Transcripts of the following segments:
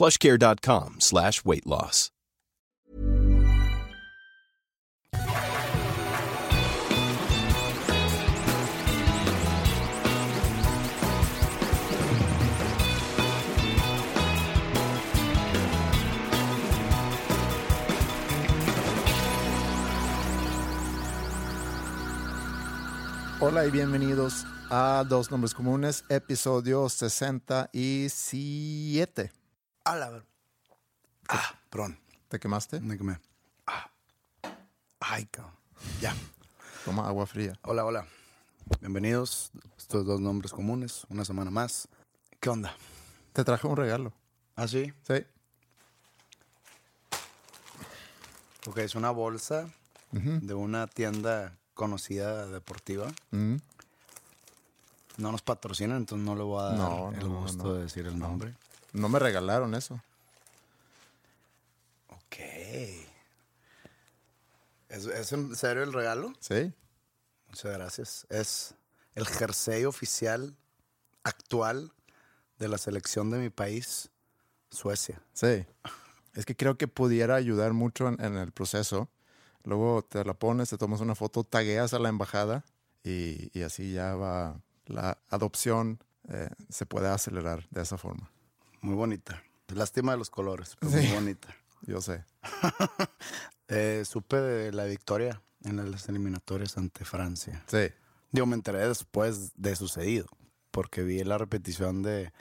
plushcare.com slash weight loss. Hola y bienvenidos a Dos Nombres Comunes, episodio 67. A la ver. Ah, perdón. ¿Te quemaste? Me quemé. Ah. Ay, cabrón. Ya. Toma agua fría. Hola, hola. Bienvenidos. Estos dos nombres comunes. Una semana más. ¿Qué onda? Te traje un regalo. ¿Ah, sí? Sí. Ok, es una bolsa de una tienda conocida deportiva. No nos patrocinan, entonces no le voy a dar No, el no, gusto no. de decir el nombre. No me regalaron eso. Ok. ¿Es, es en serio el regalo? Sí. Muchas gracias. Es el jersey oficial actual de la selección de mi país, Suecia. Sí. Es que creo que pudiera ayudar mucho en, en el proceso. Luego te la pones, te tomas una foto, tagueas a la embajada y, y así ya va la adopción. eh, se puede acelerar de esa forma. Muy bonita. Lástima de los colores, pero Sí. muy bonita. Yo sé. Eh, supe de la victoria en las eliminatorias ante Francia. Sí. Digo, me enteré después de sucedido, porque vi la repetición de,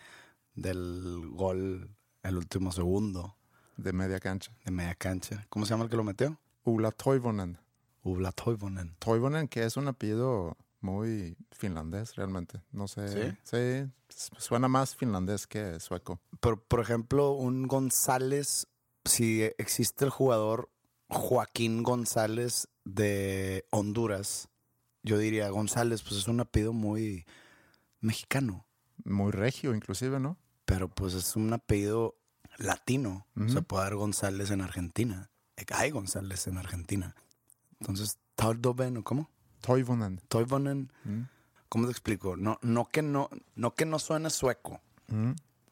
del gol el último segundo De media cancha. de media cancha. ¿Cómo se llama el que lo metió? Ula Toivonen. Ubla Toivonen. Toivonen, que es un apellido muy finlandés realmente. No sé. Sí. suena más finlandés que sueco. Por, por ejemplo, un González, si existe el jugador Joaquín González de Honduras, yo diría González, pues es un apellido muy mexicano, Muy regio, inclusive, ¿no? pero pues es un apellido latino. Se puede dar González en Argentina. Hay González en Argentina. Entonces, Toldoven, ¿o cómo? Toivonen. Toivonen, Mm. ¿cómo te explico? No, no, que no, no que no suene sueco. Mm.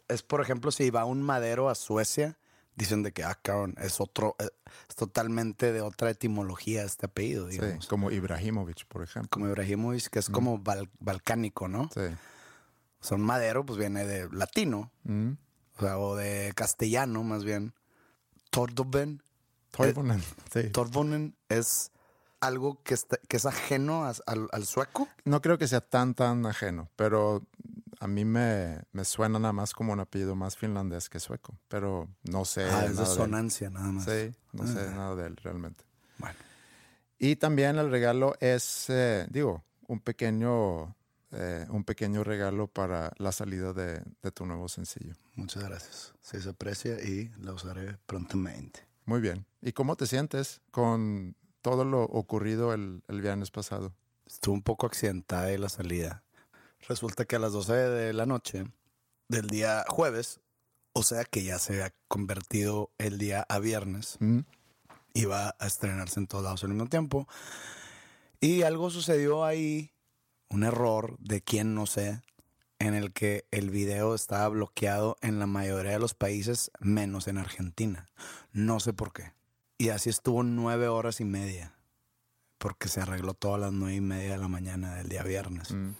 es, por ejemplo, si va un madero a Suecia, dicen de que, ah, cabrón, es otro, eh, es totalmente de otra etimología este apellido, Sí, como Ibrahimovic, por ejemplo. Como Ibrahimovic, que es como bal- balcánico, ¿no? Sí. O sea, un madero, pues viene de latino, Mm. o sea, o de castellano, más bien. Tordoven, Toivonen. Sí. Torvonen es algo que, está- que es ajeno a- al, al sueco. No creo que sea tan, tan ajeno, pero a mí me, me suena nada más como un apellido más finlandés que sueco. Pero no sé. ah, es de nada más. Sí, no sé Ah. nada de él realmente. Bueno, Y también el regalo es, eh, digo, un pequeño, eh, un pequeño regalo para la salida de, de tu nuevo sencillo. muchas gracias. Sí, se aprecia y la usaré prontamente. Muy bien. ¿Y cómo te sientes con todo lo ocurrido el, el viernes pasado? Estuvo un poco accidentada la salida. Resulta que a las 12 de la noche del día jueves, o sea que ya se ha convertido el día a viernes, Mm, iba a estrenarse en todos lados al mismo tiempo. Y algo sucedió ahí, un error de quién no sé, en el que el video estaba bloqueado en la mayoría de los países, menos en Argentina. No sé por qué. Y así estuvo nueve horas y media, porque se arregló todas las nueve y media de la mañana del día viernes. mm.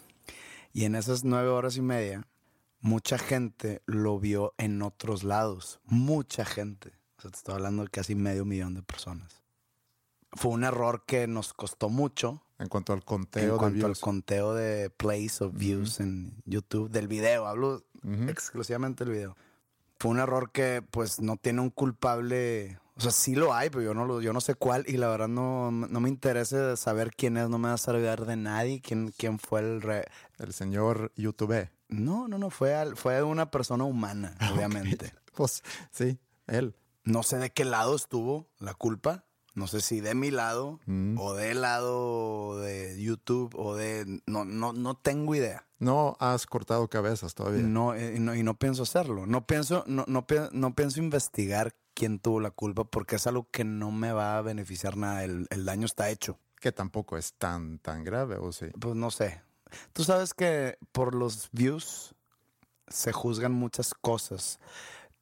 Y en esas nueve horas y media, mucha gente lo vio en otros lados. Mucha gente. O sea, te estoy hablando de casi medio millón de personas. Fue un error que nos costó mucho. En cuanto al En conteo de cuanto al conteo de plays o views en YouTube, del video, hablo exclusivamente del video. Fue un error que pues no tiene un culpable, o sea, sí lo hay, pero yo no, lo, yo no sé cuál y la verdad no, no me interesa saber quién es, no me va a saber de nadie, quién, quién fue el... re- El señor YouTube. No, no, no, fue, al- fue una persona humana, obviamente. Pues sí, él. No sé de qué lado estuvo la culpa. No sé si de mi lado Mm. o del lado de YouTube o de... No, no, no tengo idea. No has cortado cabezas todavía. No, eh, y no, y no pienso hacerlo. No pienso, no, no, no pienso investigar quién tuvo la culpa porque es algo que no me va a beneficiar nada. El, el daño está hecho. Que tampoco es tan, tan grave, ¿o sí? Pues no sé. Tú sabes que por los views se juzgan muchas cosas.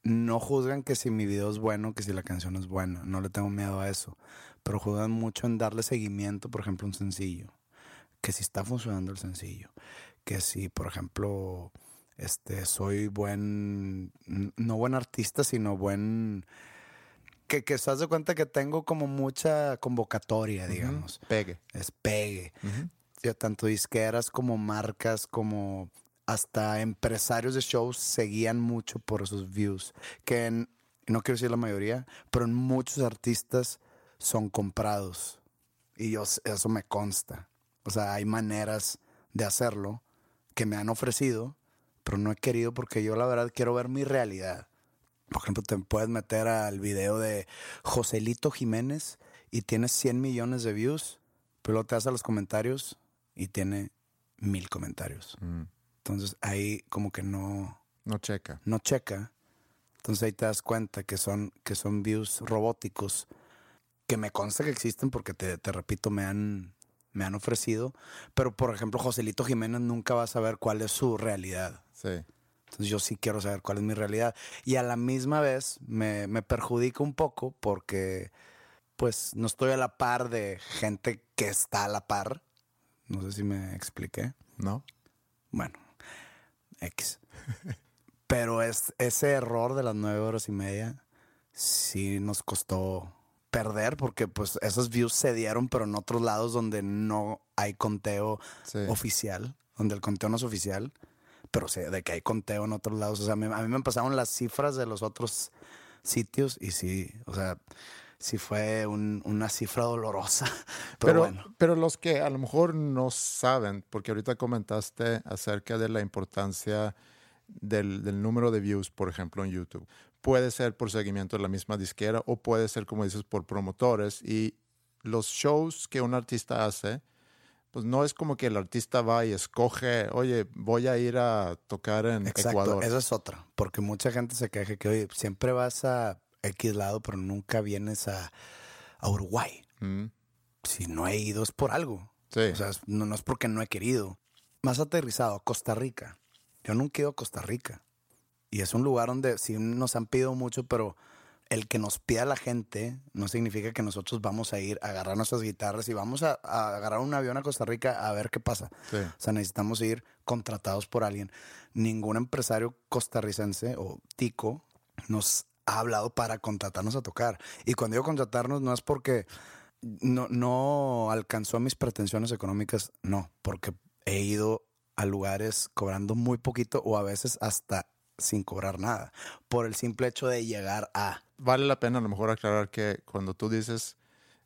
No juzgan que si mi video es bueno, que si la canción es buena. No le tengo miedo a eso. Pero juzgan mucho en darle seguimiento, por ejemplo, a un sencillo. Que si está funcionando el sencillo. Que si, por ejemplo, este, soy buen, no buen artista, sino buen... Que, que se de cuenta que tengo como mucha convocatoria, digamos. Pegue. Es pegue ya tanto disqueras como marcas, como hasta empresarios de shows seguían mucho por esos views. Que en- no quiero decir la mayoría, pero en muchos artistas son comprados. Y yo, eso me consta. O sea, hay maneras de hacerlo que me han ofrecido, pero no he querido porque yo la verdad quiero ver mi realidad. Por ejemplo, te puedes meter al video de Joselito Jiménez y tiene 100 millones de views, pero luego te vas a los comentarios y tiene mil comentarios. Mm. Entonces ahí como que no, No checa. no checa. Entonces ahí te das cuenta que son, que son views robóticos que me consta que existen porque te, te repito, me han, me han ofrecido. Pero por ejemplo, Joselito Jiménez nunca va a saber cuál es su realidad. Sí. Entonces yo sí quiero saber cuál es mi realidad. Y a la misma vez me, me perjudica un poco porque pues no estoy a la par de gente que está a la par. No sé si me expliqué. ¿No? Bueno, X. Pero es, ese error de las nueve horas y media sí nos costó perder porque pues esos views se dieron pero en otros lados donde no hay conteo Sí. oficial, donde el conteo no es oficial, pero sé de que hay conteo en otros lados. O sea, me- a mí me pasaron las cifras de los otros sitios y sí, o sea, sí fue un- una cifra dolorosa. Pero, Pero, bueno, pero los que a lo mejor no saben, porque ahorita comentaste acerca de la importancia del, del número de views, por ejemplo, en YouTube. Puede ser por seguimiento de la misma disquera o puede ser, como dices, por promotores. Y los shows que un artista hace, pues no es como que el artista va y escoge, oye, voy a ir a tocar en Exacto, Ecuador. esa es otra. Porque mucha gente se queja que, oye, siempre vas a X lado, pero nunca vienes a, a Uruguay. Mm, Si no he ido es por algo. sí. O sea, no, no es porque no he querido. Más aterrizado, Costa Rica. Yo nunca he ido a Costa Rica. Y es un lugar donde sí nos han pedido mucho, pero el que nos pida la gente no significa que nosotros vamos a ir a agarrar nuestras guitarras y vamos a, a agarrar un avión a Costa Rica a ver qué pasa. sí. O sea, necesitamos ir contratados por alguien. Ningún empresario costarricense o tico nos ha hablado para contratarnos a tocar. Y cuando digo contratarnos no es porque no, no alcanzó mis pretensiones económicas, no, porque he ido a lugares cobrando muy poquito o a veces hasta sin cobrar nada, por el simple hecho de llegar a... Vale la pena a lo mejor aclarar que cuando tú dices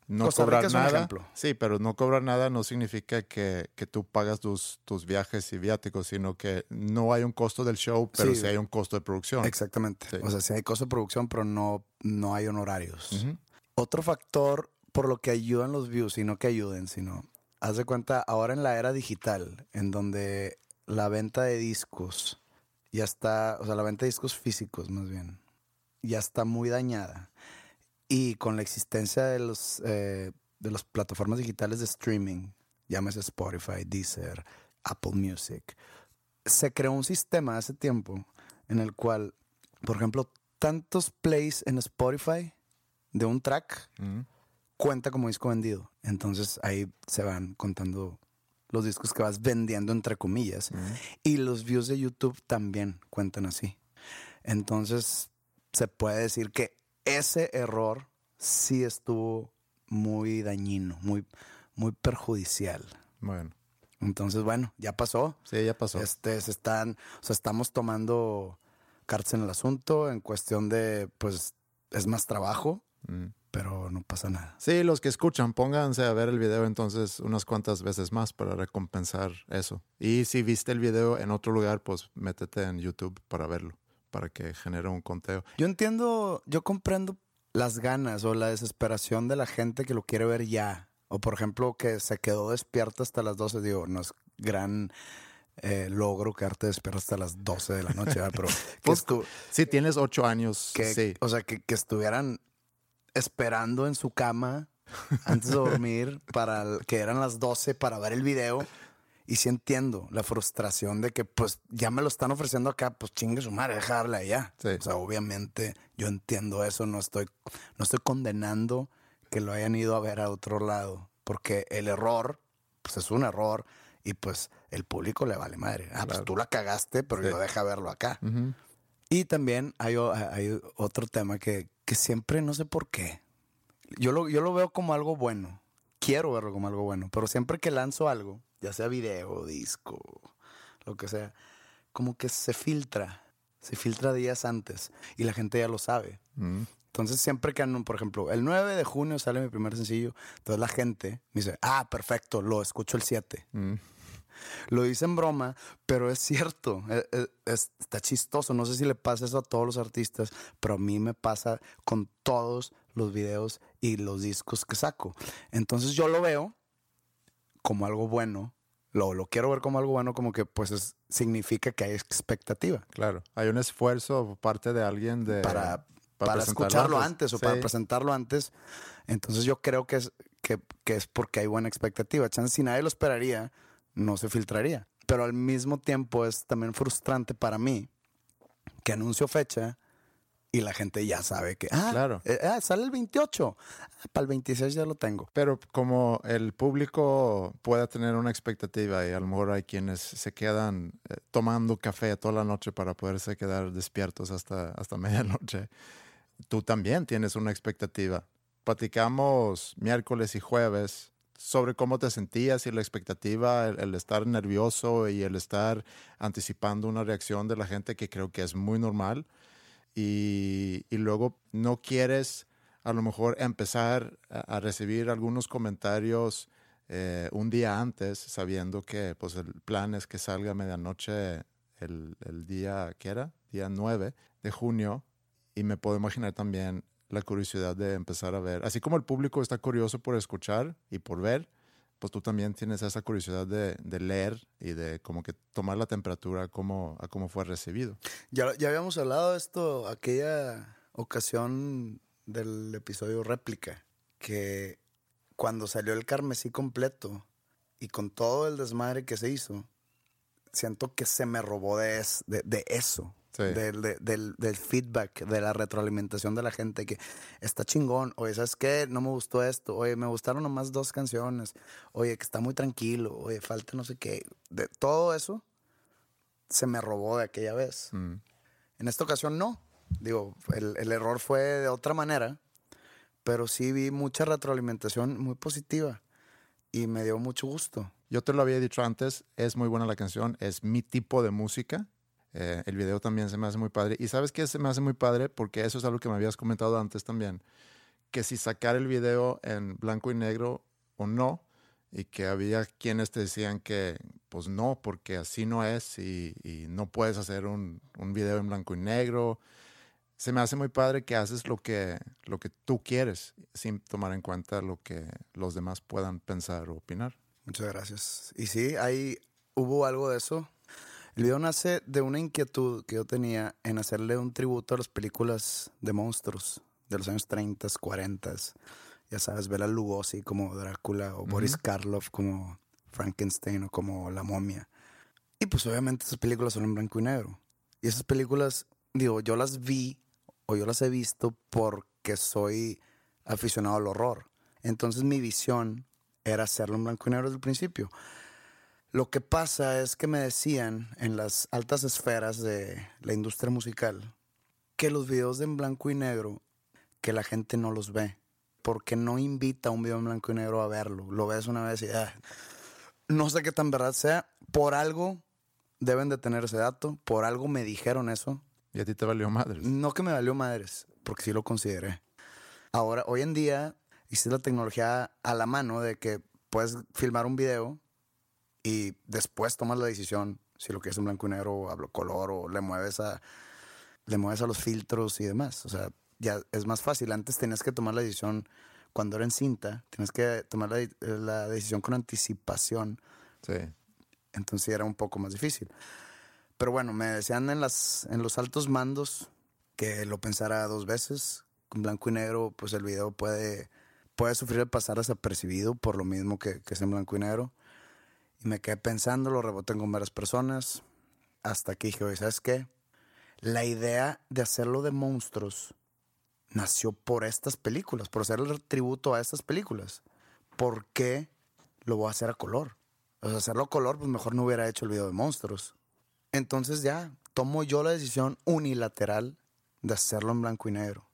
no Costa cobrar nada, sí, pero no cobrar nada no significa que, que tú pagas tus, tus viajes y viáticos, sino que no hay un costo del show, pero sí, Sí. hay un costo de producción. Exactamente. Sí. O sea, sí hay costo de producción, pero no, no hay honorarios. Otro factor por lo que ayudan los views, y no que ayuden, sino, haz de cuenta, ahora en la era digital, en donde la venta de discos ya está, o sea, la venta de discos físicos más bien, ya está muy dañada. Y con la existencia de los eh, de las plataformas digitales de streaming, llámese Spotify, Deezer, Apple Music, se creó un sistema hace tiempo en el cual, por ejemplo, tantos plays en Spotify de un track Ujú. cuenta como disco vendido. Entonces ahí se van contando los discos que vas vendiendo entre comillas. Y los views de YouTube también cuentan así. Entonces, se puede decir que ese error sí estuvo muy dañino, muy, muy perjudicial. Bueno. Entonces, bueno, ya pasó. Sí, ya pasó. Este, se están, o sea, estamos tomando cartas en el asunto en cuestión de, pues, es más trabajo, Mm. pero no pasa nada. Sí, los que escuchan, pónganse a ver el video entonces unas cuantas veces más para recompensar eso. Y si viste el video en otro lugar, pues métete en YouTube para verlo, para que genere un conteo. Yo entiendo, yo comprendo las ganas o la desesperación de la gente que lo quiere ver ya. O por ejemplo, que se quedó despierta hasta las 12, digo, no es gran eh, logro quedarte despierto hasta las 12 de la noche, ¿verdad? pero Pues, Si tienes ocho años, que- sí. o sea, que, que estuvieran esperando en su cama antes de dormir para que eran las 12 para ver el video. Y sí entiendo la frustración de que pues ya me lo están ofreciendo acá, pues chingue su madre, dejarla allá. Sí. O sea, obviamente yo entiendo eso, no estoy, no estoy condenando que lo hayan ido a ver a otro lado, porque el error, pues es un error y pues el público le vale madre. Ah, pues tú la cagaste, pero Sí. yo deja verlo acá. Ujú. Y también hay, hay otro tema que, que siempre no sé por qué. Yo lo, yo lo veo como algo bueno. Quiero verlo como algo bueno. Pero siempre que lanzo algo, ya sea video, disco, lo que sea, como que se filtra. Se filtra días antes. Y la gente ya lo sabe. Mm. Entonces, siempre que, por ejemplo, el 9 de junio sale mi primer sencillo, entonces la gente me dice, ah, perfecto, lo escucho el 7. Mm. Lo dice en broma, pero es cierto. e- e- es- está chistoso. No sé si le pasa eso a todos los artistas, pero a mí me pasa con todos los videos y los discos que saco. Entonces yo lo veo como algo bueno. Lo, lo quiero ver como algo bueno, como que pues es- significa que hay expectativa Claro, hay un esfuerzo por parte de alguien de para, para, presentarlo escucharlo antes, o para Sí. presentarlo antes. Entonces yo creo que es, que, que es porque hay buena expectativa. Chance, si nadie lo esperaría, no se filtraría. Pero al mismo tiempo es también frustrante para mí que anuncio fecha y la gente ya sabe que, ah, Claro. eh, ah, sale el 28, Ah, para el 26 ya lo tengo. Pero como el público pueda tener una expectativa y a lo mejor hay quienes se quedan eh, tomando café toda la noche para poderse quedar despiertos hasta, hasta medianoche, tú también tienes una expectativa. Platicamos miércoles y jueves sobre cómo te sentías y la expectativa, el, el estar nervioso y el estar anticipando una reacción de la gente que creo que es muy normal. Y, luego no quieres a lo mejor empezar a, recibir algunos comentarios eh, un día antes, sabiendo que pues el plan es que salga a medianoche el, día, ¿qué era? Día 9 de junio. Y me puedo imaginar también la curiosidad de empezar a ver. Así como el público está curioso por escuchar y por ver, pues tú también tienes esa curiosidad de, de leer y de como que tomar la temperatura a cómo, cómo fue recibido. Ya, ya habíamos hablado de esto aquella ocasión del episodio réplica, que cuando salió el carmesí completo y con todo el desmadre que se hizo, siento que se me robó de, es- de, de eso. Sí. Del, de- del, del feedback, de la retroalimentación de la gente, que está chingón. Oye, ¿sabes qué? No me gustó esto. Oye, me gustaron nomás dos canciones. Oye, que está muy tranquilo. Oye, falta no sé qué. De todo eso se me robó de aquella vez. Mm. En esta ocasión no. Digo, el, el error fue de otra manera, pero sí vi mucha retroalimentación muy positiva y me dio mucho gusto. Yo te lo había dicho antes, es muy buena la canción, es mi tipo de música. Eh, el video también se me hace muy padre. Y sabes qué se me hace muy padre porque eso es algo que me habías comentado antes también. Que si sacar el video en blanco y negro o no, y que había quienes te decían que pues no, porque así no es y, y no puedes hacer un, un video en blanco y negro. Se me hace muy padre que haces lo que, lo que tú quieres sin tomar en cuenta lo que los demás puedan pensar o opinar. Muchas gracias. Y sí, ahí hubo algo de eso. El video nace de una inquietud que yo tenía en hacerle un tributo a las películas de monstruos de los años 30, 40. Ya sabes, Bela Lugosi como Drácula o Boris Karloff como Frankenstein o como La momia. Y pues obviamente esas películas son en blanco y negro. Y esas películas, digo, yo las vi o yo las he visto porque soy aficionado al horror. Entonces mi visión era hacerlo en blanco y negro desde el principio. Lo que pasa es que me decían en las altas esferas de la industria musical que los videos de en blanco y negro, que la gente no los ve, porque no invita a un video en blanco y negro a verlo. Lo ves una vez y ah, no sé qué tan verdad sea. Por algo deben de tener ese dato, por algo me dijeron eso. ¿Y a ti te valió madres? No que me valió madres, porque sí lo consideré. Ahora, hoy en día, hiciste la tecnología a la mano de que puedes filmar un video y después tomas la decisión si lo quieres en blanco y negro o a color o le mueves a le mueves a los filtros y demás. O sea, ya es más fácil. Antes tenías que tomar la decisión cuando era en cinta, tienes que tomar la, la decisión con anticipación. Sí. Entonces era un poco más difícil. Pero bueno, me decían en, las, en los altos mandos que lo pensara dos veces. Con blanco y negro, pues el video puede, puede sufrir de pasar desapercibido por lo mismo que, que es en blanco y negro. Y me quedé pensando, lo reboté con varias personas. Hasta que dije, ¿sabes qué? La idea de hacerlo de monstruos nació por estas películas, por hacerle tributo a estas películas. ¿Por qué lo voy a hacer a color? O sea, hacerlo a color, pues mejor no hubiera hecho el video de monstruos. Entonces ya, tomo yo la decisión unilateral de hacerlo en blanco y negro.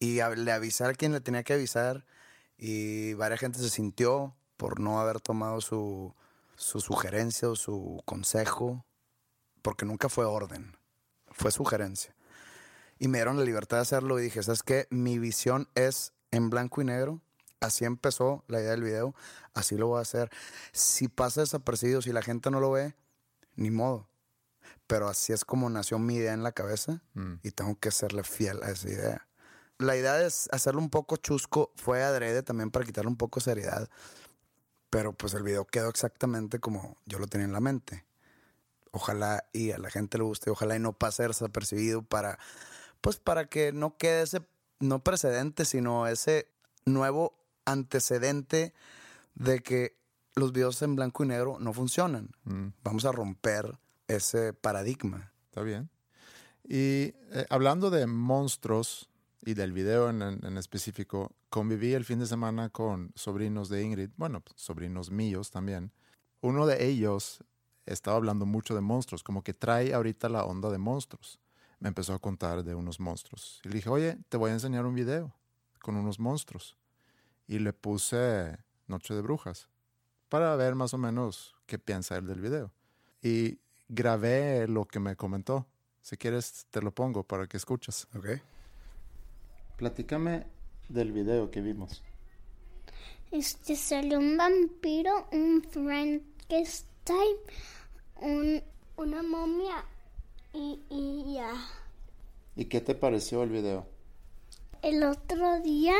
Y le avisar a quien le tenía que avisar. Y varias gente se sintió por no haber tomado su, su sugerencia o su consejo, porque nunca fue orden, fue sugerencia. Y me dieron la libertad de hacerlo y dije, ¿sabes qué? Mi visión es en blanco y negro. Así empezó la idea del video, así lo voy a hacer. Si pasa desapercibido, si la gente no lo ve, ni modo. Pero así es como nació mi idea en la cabeza Mm. y tengo que serle fiel a esa idea. La idea de hacerlo un poco chusco fue adrede también para quitarle un poco seriedad. Pero pues el video quedó exactamente como yo lo tenía en la mente. Ojalá y a la gente le guste, ojalá y no pase desapercibido para, pues para que no quede ese, no precedente, sino ese nuevo antecedente de que los videos en blanco y negro no funcionan. Mm, Vamos a romper ese paradigma. Está bien. Y eh, hablando de monstruos y del video en, en- específico, conviví el fin de semana con sobrinos de Ingrid, bueno, pues, sobrinos míos también. Uno de ellos estaba hablando mucho de monstruos, como que trae ahorita la onda de monstruos. Me empezó a contar de unos monstruos. Y le dije, oye, te voy a enseñar un video con unos monstruos. Y le puse Noche de Brujas para ver más o menos qué piensa él del video. Y grabé lo que me comentó. Si quieres, te lo pongo para que escuches. ¿Ok? Platícame del video que vimos. Este salió un vampiro, un Frankenstein, un, una momia y, y ya. ¿Y qué te pareció el video? El otro día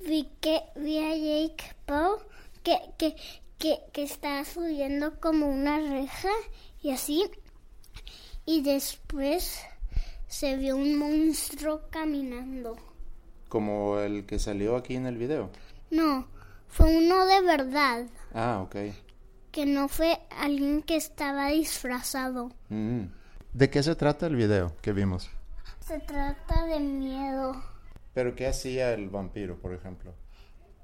vi que vi a Jake Paul que, que, que, que estaba subiendo como una reja y así. Y después se vio un monstruo caminando. Como el que salió aquí en el video. No, fue uno de verdad. Ah, ok. Que no fue alguien que estaba disfrazado. Mm. ¿De qué se trata el video que vimos? Se trata de miedo. ¿Pero qué hacía el vampiro, por ejemplo?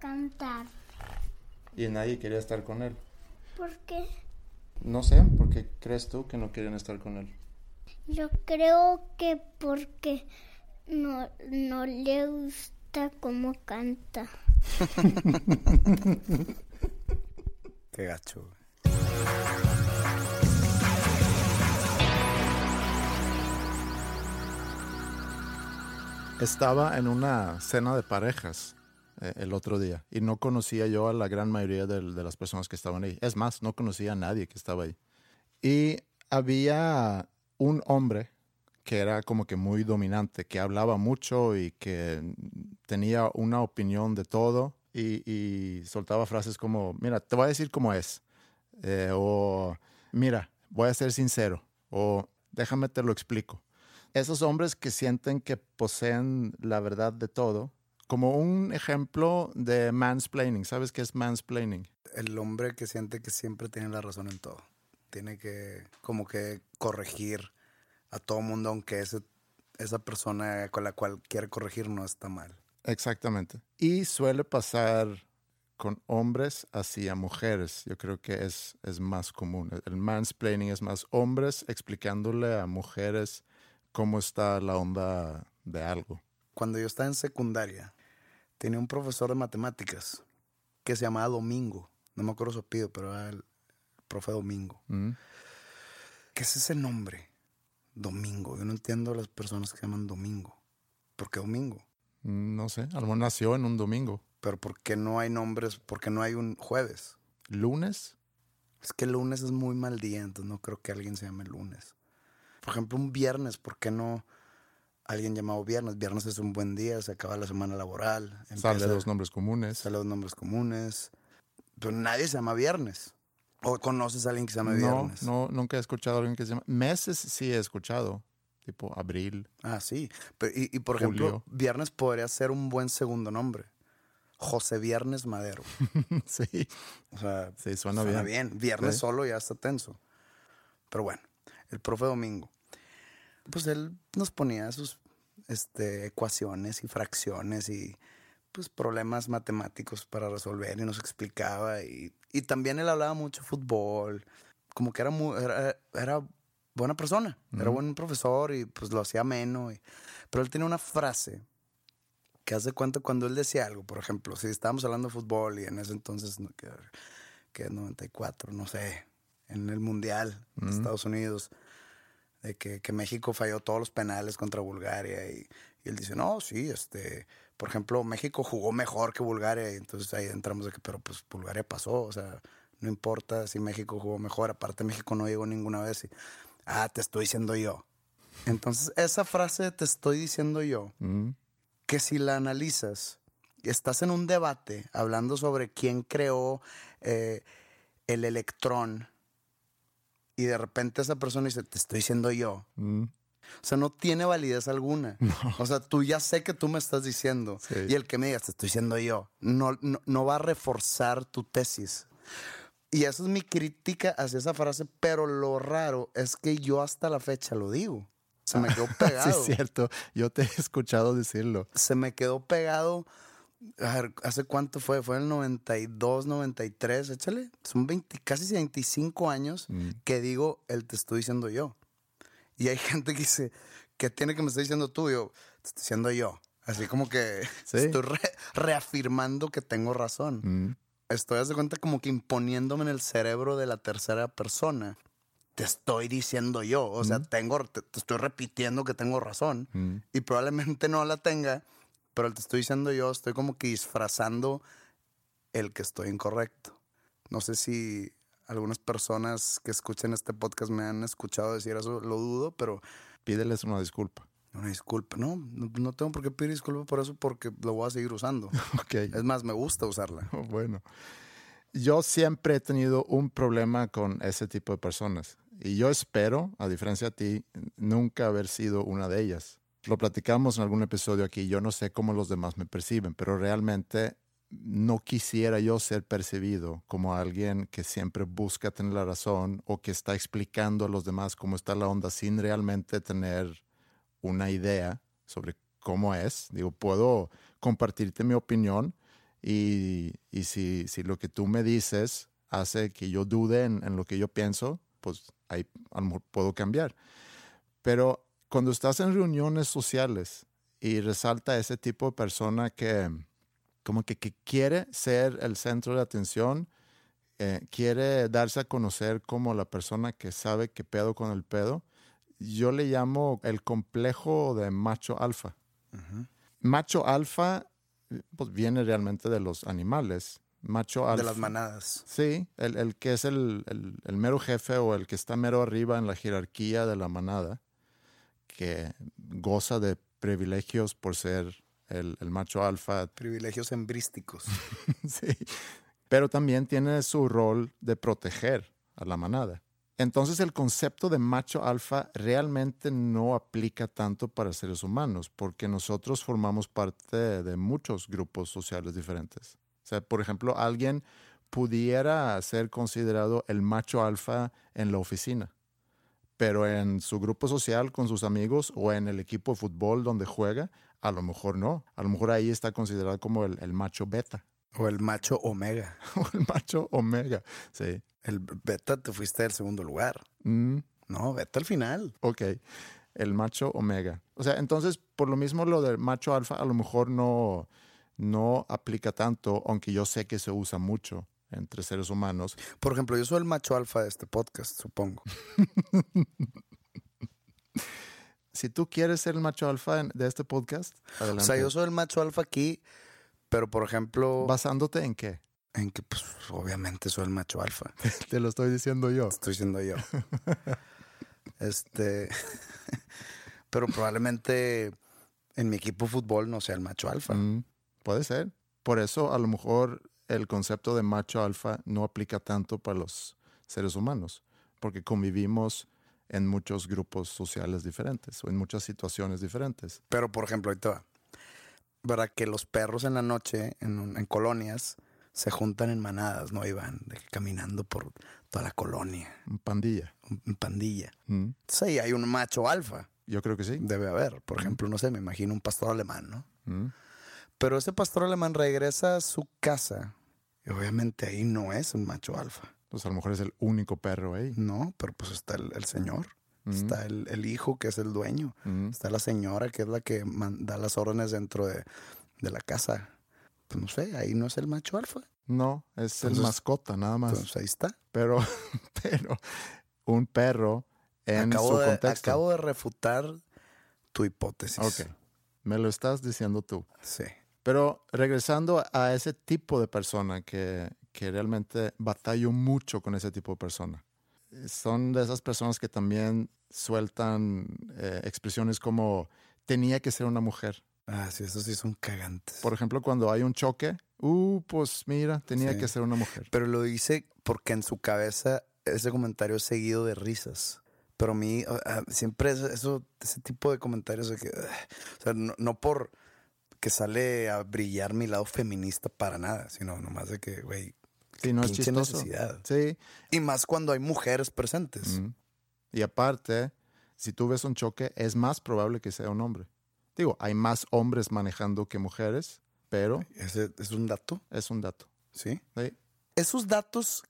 Cantar. Y nadie quería estar con él. ¿Por qué? No sé, ¿por qué crees tú que no quieren estar con él? Yo creo que porque no, no le gusta cómo canta. Qué gacho. Estaba en una cena de parejas eh, el otro día y no conocía yo a la gran mayoría del- de, las personas que estaban ahí. Es más, no conocía a nadie que estaba ahí. Y había un hombre que era como que muy dominante, que hablaba mucho y que tenía una opinión de todo y, soltaba frases como, mira, te voy a decir cómo es, Eh, o mira, voy a ser sincero, o déjame te lo explico esos hombres que sienten que poseen la verdad de todo, como un ejemplo de mansplaining. ¿Sabes qué es mansplaining? El hombre que siente que siempre tiene la razón en todo. Tiene que como que corregir a todo mundo, aunque ese, esa persona con la cual quiere corregir no está mal. Exactamente. Y suele pasar con hombres hacia mujeres. Yo creo que es, es más común. El mansplaining es más hombres explicándole a mujeres cómo está la onda de algo. Cuando yo estaba en secundaria, tenía un profesor de matemáticas que se llamaba Domingo. No me acuerdo su apellido, pero era el profe Domingo. Mm. ¿Qué es ese nombre? Domingo. Yo no entiendo a las personas que se llaman Domingo. ¿Por qué Domingo? No sé, algo nació en un domingo. Pero ¿por qué no hay nombres? ¿Por qué no hay un jueves? ¿Lunes? Es que el lunes es muy mal día, entonces no creo que alguien se llame lunes. Por ejemplo, un viernes, ¿por qué no alguien llamado viernes? Viernes es un buen día, se acaba la semana laboral. Sale empieza- los nombres comunes. Sale los nombres comunes. Pero nadie se llama viernes. ¿O conoces a alguien que se llama No, viernes? no, nunca he escuchado a alguien que se llama. Meses sí he escuchado, tipo abril. Ah, sí. Pero, y, y, por ejemplo, Julio. viernes podría ser un buen segundo nombre. José Viernes Madero. sí, O sea, sí, suena, bien. bien. Viernes Sí. solo ya está tenso. Pero bueno, el profe Domingo. Pues él nos ponía sus este, ecuaciones y fracciones y pues problemas matemáticos para resolver y nos explicaba. Y, y también él hablaba mucho de fútbol. Como que era, muy, era, era buena persona. Era buen profesor y pues lo hacía ameno. y- pero él tenía una frase que hace cuenta cuando él decía algo, por ejemplo, si estábamos hablando de fútbol y en ese entonces, que, que 94, no sé, en el Mundial de Estados Unidos, de que, que México falló todos los penales contra Bulgaria y, y él dice, no, sí, este, por ejemplo, México jugó mejor que Bulgaria y entonces ahí entramos de que, pero pues Bulgaria pasó, o sea, no importa si México jugó mejor, aparte México no llegó ninguna vez y, ah, te estoy diciendo yo. Entonces, esa frase te estoy diciendo yo, Mm, que si la analizas, estás en un debate hablando sobre quién creó eh, el electrón y de repente esa persona dice, te estoy diciendo yo. mm. O sea, no tiene validez alguna. O sea, tú ya sé que tú me estás diciendo. Sí. Y el que me digas, te estoy diciendo yo, no, no, no va a reforzar tu tesis. Y esa es mi crítica hacia esa frase, pero lo raro es que yo hasta la fecha lo digo. Se me quedó Sí, pegado es cierto. Yo te he escuchado decirlo. se me quedó pegado. a ver, ¿Hace cuánto fue? Fue en el 92, 93, échale. Son 20, casi 25 años Mm. que digo el te estoy diciendo yo. Y hay gente que dice, ¿qué tiene que me estar diciendo tú? Yo, te estoy diciendo yo. Así como que Sí. estoy re- reafirmando que tengo razón. Mm, Estoy, haz de cuenta, como que imponiéndome en el cerebro de la tercera persona. Te estoy diciendo yo. O sea, tengo, te, te estoy repitiendo que tengo razón. mm. Y probablemente no la tenga, pero te estoy diciendo yo, estoy como que disfrazando el que estoy incorrecto. No sé si algunas personas que escuchen este podcast me han escuchado decir eso, lo dudo, pero Pídeles una disculpa. una disculpa. No, no, tengo por qué pedir disculpa por eso porque lo voy a seguir usando. Ok. Es más, me gusta usarla. Bueno, yo siempre he tenido un problema con ese tipo de personas y yo espero, a diferencia de ti, nunca haber sido una de ellas. Lo platicamos en algún episodio aquí, yo no sé cómo los demás me perciben, pero realmente no quisiera yo ser percibido como alguien que siempre busca tener la razón o que está explicando a los demás cómo está la onda sin realmente tener una idea sobre cómo es. Digo, puedo compartirte mi opinión y, y si, si lo que tú me dices hace que yo dude en, lo que yo pienso, pues ahí puedo cambiar. Pero cuando estás en reuniones sociales y resalta ese tipo de persona que como que, que quiere ser el centro de atención, eh, quiere darse a conocer como la persona que sabe qué pedo con el pedo, yo le llamo el complejo de macho alfa. Macho alfa eh, pues viene realmente de los animales. Macho alfa. De las manadas. Sí, el, el que es el, el- el mero jefe o el que está mero arriba en la jerarquía de la manada, que goza de privilegios por ser el, el macho alfa. Privilegios embrísticos. Sí. Pero también tiene su rol de proteger a la manada. Entonces el concepto de macho alfa realmente no aplica tanto para seres humanos, porque nosotros formamos parte de muchos grupos sociales diferentes. O sea, por ejemplo, alguien pudiera ser considerado el macho alfa en la oficina, pero en su grupo social con sus amigos o en el equipo de fútbol donde juega, a lo mejor no. A lo mejor ahí está considerado como el, el macho beta. O el macho omega. o el macho omega. Sí. El beta te fuiste del segundo lugar. Mm, No, beta al final. ok. El macho omega. O sea, entonces, por lo mismo, lo del macho alfa a lo mejor no, no aplica tanto, aunque yo sé que se usa mucho entre seres humanos. Por ejemplo, yo soy el macho alfa de este podcast, supongo. Si tú quieres ser el macho alfa en- de este podcast, O adelante. sea, yo soy el macho alfa aquí, pero por ejemplo, ¿Basándote en qué? en que pues obviamente soy el macho alfa. Te lo estoy diciendo yo. Estoy siendo yo. este, pero probablemente en mi equipo de fútbol no sea el macho alfa. Mm, puede ser. Por eso, a lo mejor, el concepto de macho alfa no aplica tanto para los seres humanos, porque convivimos en muchos grupos sociales diferentes o en muchas situaciones diferentes. Pero por ejemplo, ahorita va. ¿Verdad que los perros en la noche, en, en colonias, se juntan en manadas, ¿no? Y van de caminando por toda la colonia, Un pandilla. en pandilla. Mm, ahí hay un macho alfa. Yo creo que sí. Debe haber. Por ejemplo, no sé, me imagino un pastor alemán, ¿no? Mm, Pero ese pastor alemán regresa a su casa y obviamente ahí no es un macho alfa. Pues a lo mejor es el único perro ahí. No, pero pues está el, el señor, Mm, está el, el hijo que es el dueño, mm. está la señora que es la que da las órdenes dentro de, de la casa. Pues no sé, ahí no es el macho alfa. No, es el mascota, nada más. Entonces ahí está. pero, pero un perro en Acabo su de, contexto. acabo de refutar tu hipótesis. Ok, me lo estás diciendo tú. Sí. Pero regresando a ese tipo de persona que, que realmente batallo mucho con ese tipo de persona. Son de esas personas que también sueltan eh, expresiones como tenía que ser una mujer. Ah, sí, esos sí son cagantes. Por ejemplo, cuando hay un choque, uh, pues mira, tenía Sí. que ser una mujer. Pero lo dice porque en su cabeza ese comentario es seguido de risas. Pero a mí ah, siempre eso, eso- ese tipo de comentarios de que, ah, o sea, no, no por que sale a brillar mi lado feminista para nada, sino nomás de que, güey, Sí, no es chistoso. necesidad. Sí. Y más cuando hay mujeres presentes. Mm. Y aparte, si tú ves un choque, es más probable que sea un hombre. Digo, hay más hombres manejando que mujeres, pero Ese es un dato, es un dato. ¿sí? ¿sí? Esos datos,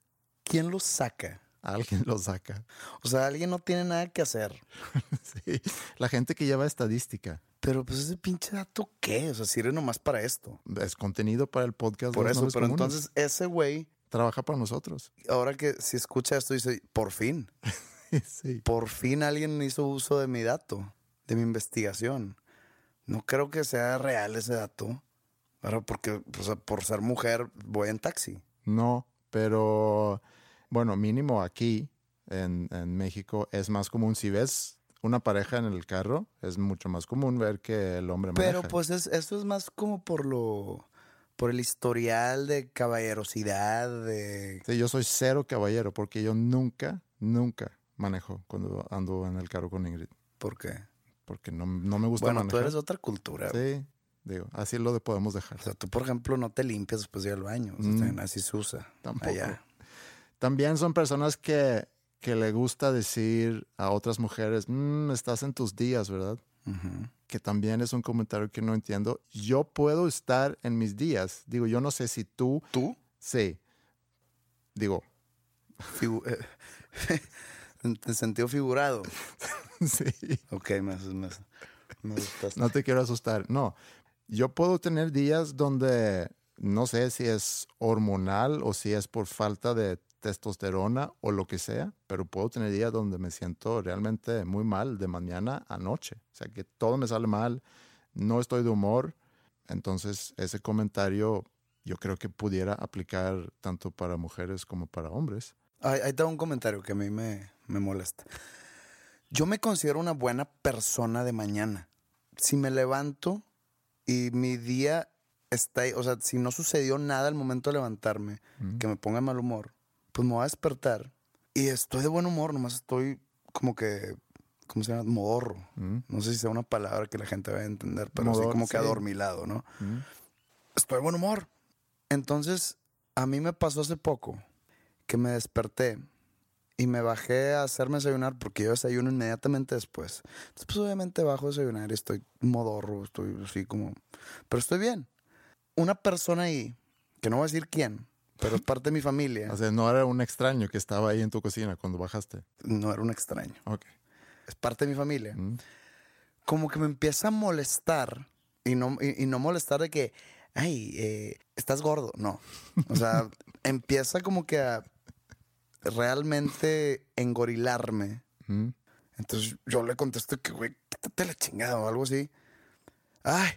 ¿quién los saca? Alguien lo saca. O sea, alguien no tiene nada que hacer. Sí. La gente que lleva estadística Pero pues ese pinche dato, ¿qué? O sea, sirve nomás para esto. es contenido para el podcast. Por de los eso, pero Comunes. entonces ese güey trabaja para nosotros. ahora que si escucha esto dice, por fin, sí. por fin alguien hizo uso de mi dato, de mi investigación. No creo que sea real ese dato. Ahora, porque pues, por ser mujer voy en taxi. No, pero bueno, mínimo aquí en, en México es más común. Si ves una pareja en el carro, es mucho más común ver que el hombre maneja. Pero pues es, eso es más como por lo, por el historial de caballerosidad, de... Sí, yo soy cero caballero porque yo nunca, nunca manejo cuando ando en el carro con Ingrid. ¿Por qué? Porque no, no me gusta Bueno, tú manejar. eres de otra cultura. Sí, digo, así lo de- podemos dejar. O sea, tú, por ejemplo, no te limpias después de ir al baño. O sea, Mm. también así se usa. Tampoco. Allá. También son personas que, que le gusta decir a otras mujeres, "Mm, estás en tus días, ¿verdad? Que también es un comentario que no entiendo. Yo puedo estar en mis días. Digo, yo no sé si tú, ¿Tú? sí. Digo, Figu- eh, en en sentido figurado. sí. Ok, me, me, me. No te quiero asustar. No, yo puedo tener días donde no sé si es hormonal o si es por falta de testosterona o lo que sea, pero puedo tener días donde me siento realmente muy mal de mañana a noche. O sea, que todo me sale mal, no estoy de humor. Entonces, ese comentario yo creo que pudiera aplicar tanto para mujeres como para hombres. Ahí, ahí te hago un comentario que a mí me, me molesta. Yo me considero una buena persona de mañana. Si me levanto y mi día está ahí, o sea, si no sucedió nada al momento de levantarme, Mm. que me ponga de mal humor, pues me voy a despertar y estoy de buen humor, nomás estoy como que, ¿cómo se llama? Modorro. Mm, No sé si sea una palabra que la gente va a entender, pero así Modorro, como que sí. adormilado, ¿no? mm. estoy de buen humor. Entonces, a mí me pasó hace poco que me desperté y me bajé a hacerme desayunar porque yo desayuno inmediatamente después. Entonces, pues obviamente bajo a desayunar y estoy modorro, estoy así como... Pero estoy bien. Una persona ahí que no voy a decir quién, pero es parte de mi familia. O sea, no era un extraño que estaba ahí en tu cocina cuando bajaste. No era un extraño. Ok. Es parte de mi familia. Mm. Como que me empieza a molestar y no, y, y no molestar de que, ay, eh, estás gordo. No. O sea, empieza como que a realmente engorilarme. Mm. Entonces yo le contesto que, güey, quítate la chingada o algo así. Ay,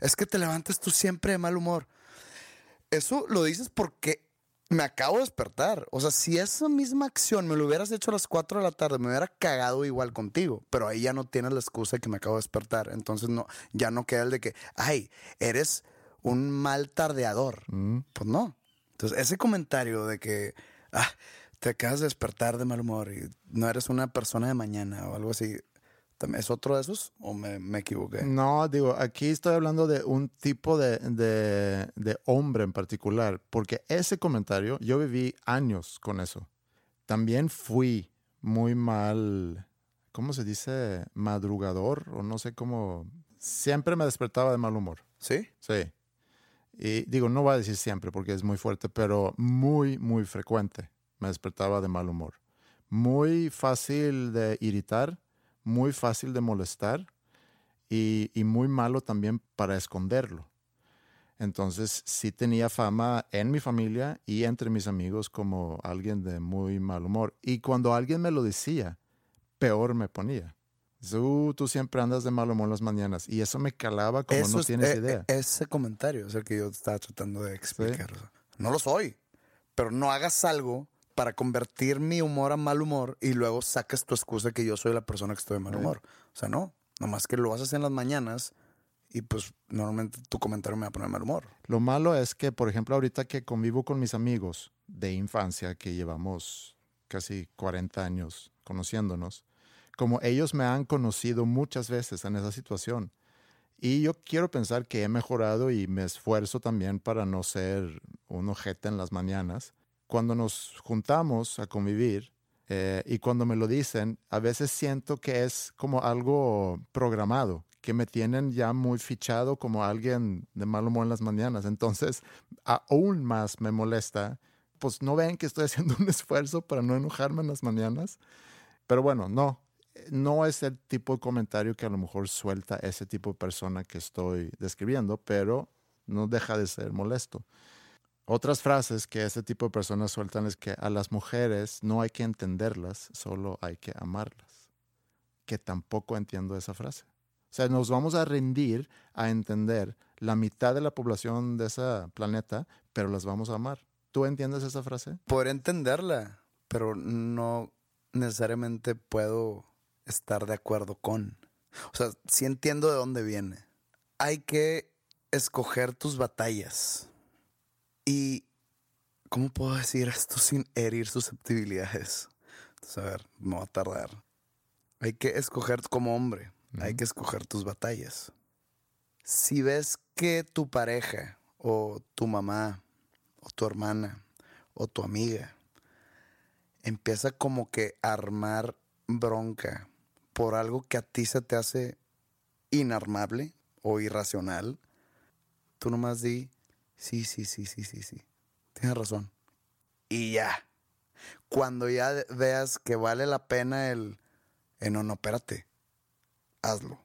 es que te levantas tú siempre de mal humor. Eso lo dices porque me acabo de despertar. O sea, si esa misma acción me lo hubieras hecho a las 4 de la tarde, me hubiera cagado igual contigo. Pero ahí ya no tienes la excusa de que me acabo de despertar. Entonces no, ya no queda el de que, ay, eres un mal tardeador. Mm. Pues no. Entonces, ese comentario de que ah, te acabas de despertar de mal humor y no eres una persona de mañana o algo así, ¿también ¿es otro de esos o me, me equivoqué? No, digo, aquí estoy hablando de un tipo de, de- de hombre en particular, porque ese comentario, yo viví años con eso. También fui muy mal, ¿cómo se dice? Madrugador, o no sé cómo. Siempre me despertaba de mal humor. ¿Sí? Sí. Y digo, no voy a decir siempre porque es muy fuerte, pero muy, muy frecuente me despertaba de mal humor. Muy fácil de irritar, muy fácil de molestar y, y muy malo también para esconderlo. Entonces sí tenía fama en mi familia y entre mis amigos como alguien de muy mal humor. Y cuando alguien me lo decía, peor me ponía. "Uh, tú siempre andas de mal humor las mañanas. Y eso me calaba como Eso no es- tienes eh, idea. eh, ese comentario es el que yo estaba tratando de explicar. Sea, no lo soy, pero no hagas algo para convertir mi humor a mal humor y luego saques tu excusa que yo soy la persona que estoy de mal humor. O sea, no. Nomás que lo haces en las mañanas y pues normalmente tu comentario me va a poner de mal humor. Lo malo es que, por ejemplo, ahorita que convivo con mis amigos de infancia, que llevamos casi 40 años conociéndonos, como ellos me han conocido muchas veces en esa situación. Y yo quiero pensar que he mejorado y me esfuerzo también para no ser un ojete en las mañanas. Cuando nos juntamos a convivir eh, y cuando me lo dicen, a veces siento que es como algo programado, que me tienen ya muy fichado como alguien de mal humor en las mañanas. Entonces, aún más me molesta. Pues no ven que estoy haciendo un esfuerzo para no enojarme en las mañanas. Pero bueno, no, no es el tipo de comentario que a lo mejor suelta ese tipo de persona que estoy describiendo, pero no deja de ser molesto. Otras frases que ese tipo de personas sueltan es que a las mujeres no hay que entenderlas, solo hay que amarlas. Que tampoco entiendo esa frase. O sea, nos vamos a rendir a entender la mitad de la población de ese planeta, pero las vamos a amar. ¿Tú entiendes esa frase? Podría entenderla, pero no necesariamente puedo estar de acuerdo con. O sea, sí entiendo de dónde viene. Hay que escoger tus batallas. Y, ¿cómo puedo decir esto sin herir susceptibilidades? Entonces, a ver, me va a tardar. Hay que escoger como hombre, hay que escoger tus batallas. Si ves que tu pareja o tu mamá o tu hermana o tu amiga empieza como que a armar bronca por algo que a ti se te hace inarmable o irracional, tú nomás di, sí, sí, sí, sí, sí, sí, tienes razón. Y ya. Cuando ya veas que vale la pena el, eh, no, no, espérate, hazlo.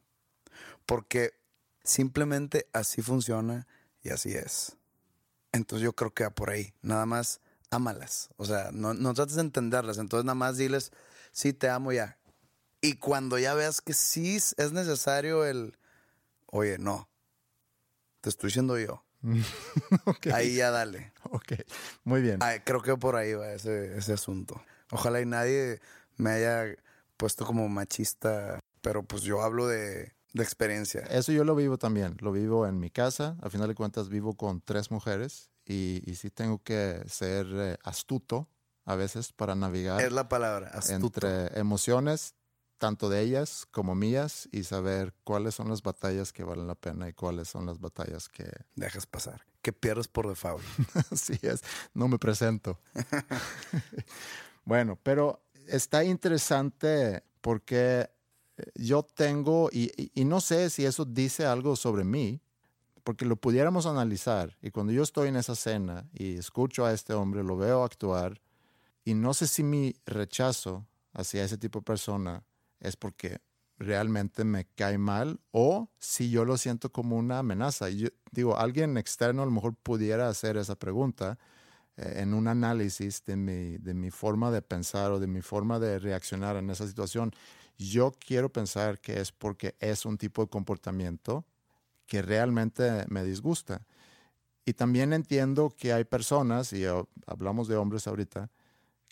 Porque simplemente así funciona y así es. Entonces yo creo que va por ahí. Nada más ámalas. O sea, no, no trates de entenderlas. Entonces nada más diles, sí, te amo ya. Y cuando ya veas que sí es necesario el, oye, no, te estoy diciendo yo. Ok. Ahí ya dale. Ok, muy bien. Ay, creo que por ahí va ese, ese asunto. Ojalá y nadie me haya puesto como machista, pero pues yo hablo de, de experiencia. Eso yo lo vivo también. Lo vivo en mi casa. A final de cuentas vivo con tres mujeres y, y sí tengo que ser eh, astuto a veces para navegar Es la palabra, astuto. entre emociones, tanto de ellas como mías, y saber cuáles son las batallas que valen la pena y cuáles son las batallas que Dejas pasar. Que pierdes por default. Así es, no me presento. bueno, pero está interesante porque eh, yo tengo, y, y- y no sé si eso dice algo sobre mí, porque lo pudiéramos analizar y cuando yo estoy en esa cena y escucho a este hombre, lo veo actuar y no sé si mi rechazo hacia ese tipo de persona es porque realmente me cae mal o si yo lo siento como una amenaza. Yo, digo, alguien externo a lo mejor pudiera hacer esa pregunta eh, en un análisis de mi, de mi forma de pensar o de mi forma de reaccionar en esa situación. Yo quiero pensar que es porque es un tipo de comportamiento que realmente me disgusta. Y también entiendo que hay personas, y hablamos de hombres ahorita,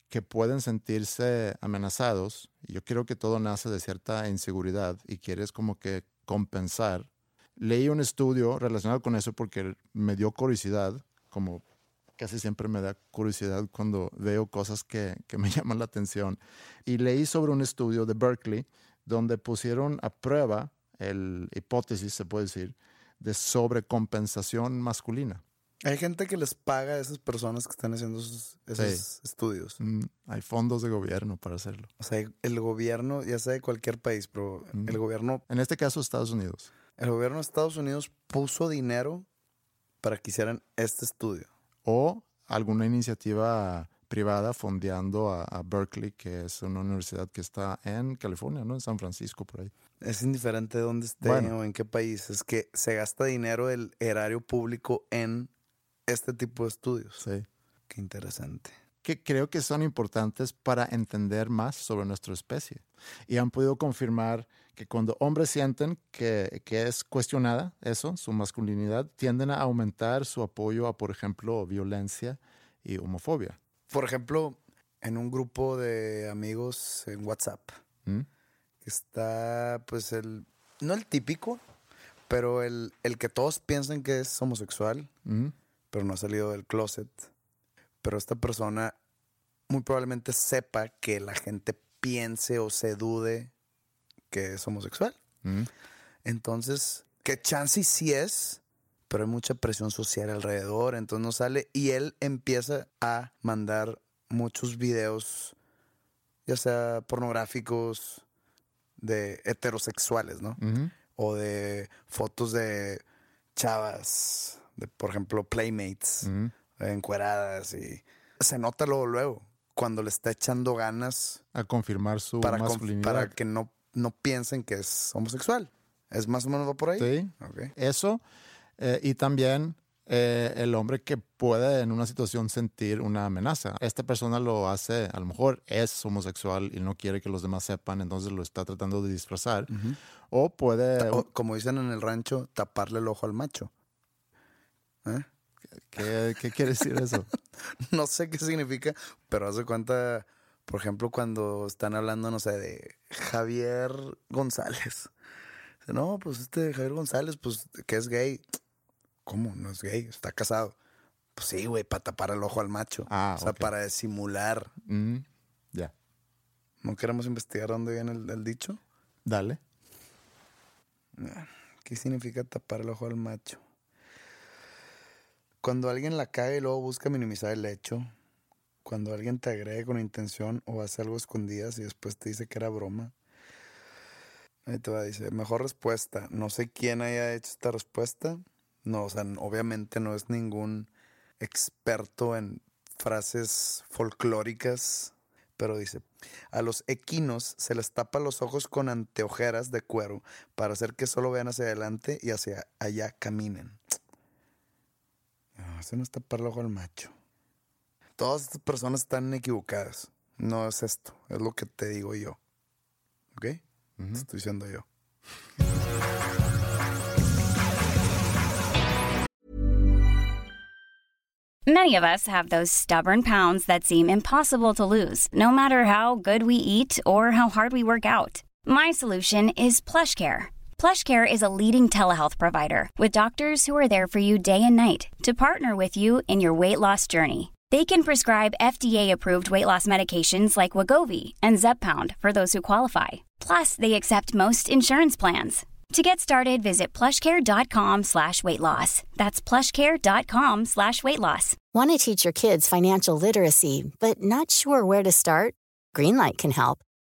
que pueden sentirse amenazados. Yo creo que todo nace de cierta inseguridad y quieres como que compensar. Leí un estudio relacionado con eso porque me dio curiosidad, como casi siempre me da curiosidad cuando veo cosas que, que me llaman la atención. Y leí sobre un estudio de Berkeley donde pusieron a prueba el hipótesis, se puede decir, de sobrecompensación masculina. Hay gente que les paga a esas personas que están haciendo esos, estudios. Mm, hay fondos de gobierno para hacerlo. O sea, el gobierno, ya sea de cualquier país, pero mm. el gobierno... En este caso, Estados Unidos. El gobierno de Estados Unidos puso dinero para que hicieran este estudio. O alguna iniciativa privada fondeando a, Berkeley, que es una universidad que está en California, ¿no? En San Francisco, por ahí. Es indiferente de dónde esté o en qué país. Es que se gasta dinero del erario público en este tipo de estudios. Sí. Qué interesante. Que creo que son importantes para entender más sobre nuestra especie. Y han podido confirmar que cuando hombres sienten que, que es cuestionada eso, su masculinidad, tienden a aumentar su apoyo a, por ejemplo, violencia y homofobia por ejemplo, en un grupo de amigos en WhatsApp, ¿Mm? está pues el, no el típico, pero el, el que todos piensan que es homosexual, ¿Mm? Pero no ha salido del closet. Pero esta persona muy probablemente sepa que la gente piense o se dude que es homosexual. ¿Mm? Entonces, ¿qué chance sí es? pero hay mucha presión social alrededor, entonces no sale y él empieza a mandar muchos videos, ya sea pornográficos, de heterosexuales, ¿no? O de fotos de chavas, de por ejemplo Playmates, encueradas y se nota luego, luego cuando le está echando ganas a confirmar su para masculinidad. para que no, no piensen que es homosexual. ¿Es más o menos va por ahí? Sí. Eso eh, y también eh, el hombre que puede en una situación sentir una amenaza. Esta persona lo hace, a lo mejor es homosexual y no quiere que los demás sepan, entonces lo está tratando de disfrazar. O puede... como dicen en el rancho, taparle el ojo al macho. ¿Eh? ¿Qué, ¿Qué, quiere decir eso? no sé qué significa, pero hace cuenta, por ejemplo, cuando están hablando, no sé, de Javier González. No, pues este Javier González, pues que es gay. ¿Cómo? No es gay, está casado. Pues sí, güey, para tapar el ojo al macho. Ah, o sea, para disimular. Mm, ya. ¿No queremos investigar dónde viene el, dicho? Dale. ¿Qué significa tapar el ojo al macho? Cuando alguien la cae y luego busca minimizar el hecho. Cuando alguien te agrede con intención o hace algo escondidas y después te dice que era broma. Ahí te va, dice, mejor respuesta. No sé quién haya hecho esta respuesta. No, o sea, obviamente no es ningún experto en frases folclóricas, pero dice, a los equinos se les tapa los ojos con anteojeras de cuero para hacer que solo vean hacia adelante y hacia allá caminen. No, eso no es tapar el ojo al macho. Todas estas personas están equivocadas. No es esto, es lo que te digo yo. ¿Ok? Estoy diciendo yo. Many of us have those stubborn pounds that seem impossible to lose, no matter how good we eat or how hard we work out. My solution is PlushCare. PlushCare is a leading telehealth provider with doctors who are there for you day and night to partner with you in your weight loss journey. They can prescribe FDA-approved weight loss medications like Wagovi and Zepbound for those who qualify. Plus, they accept most insurance plans. To get started, visit plushcare.com slash weight loss. That's plushcare.com slash weight loss. Want to teach your kids financial literacy, but not sure where to start? Greenlight can help.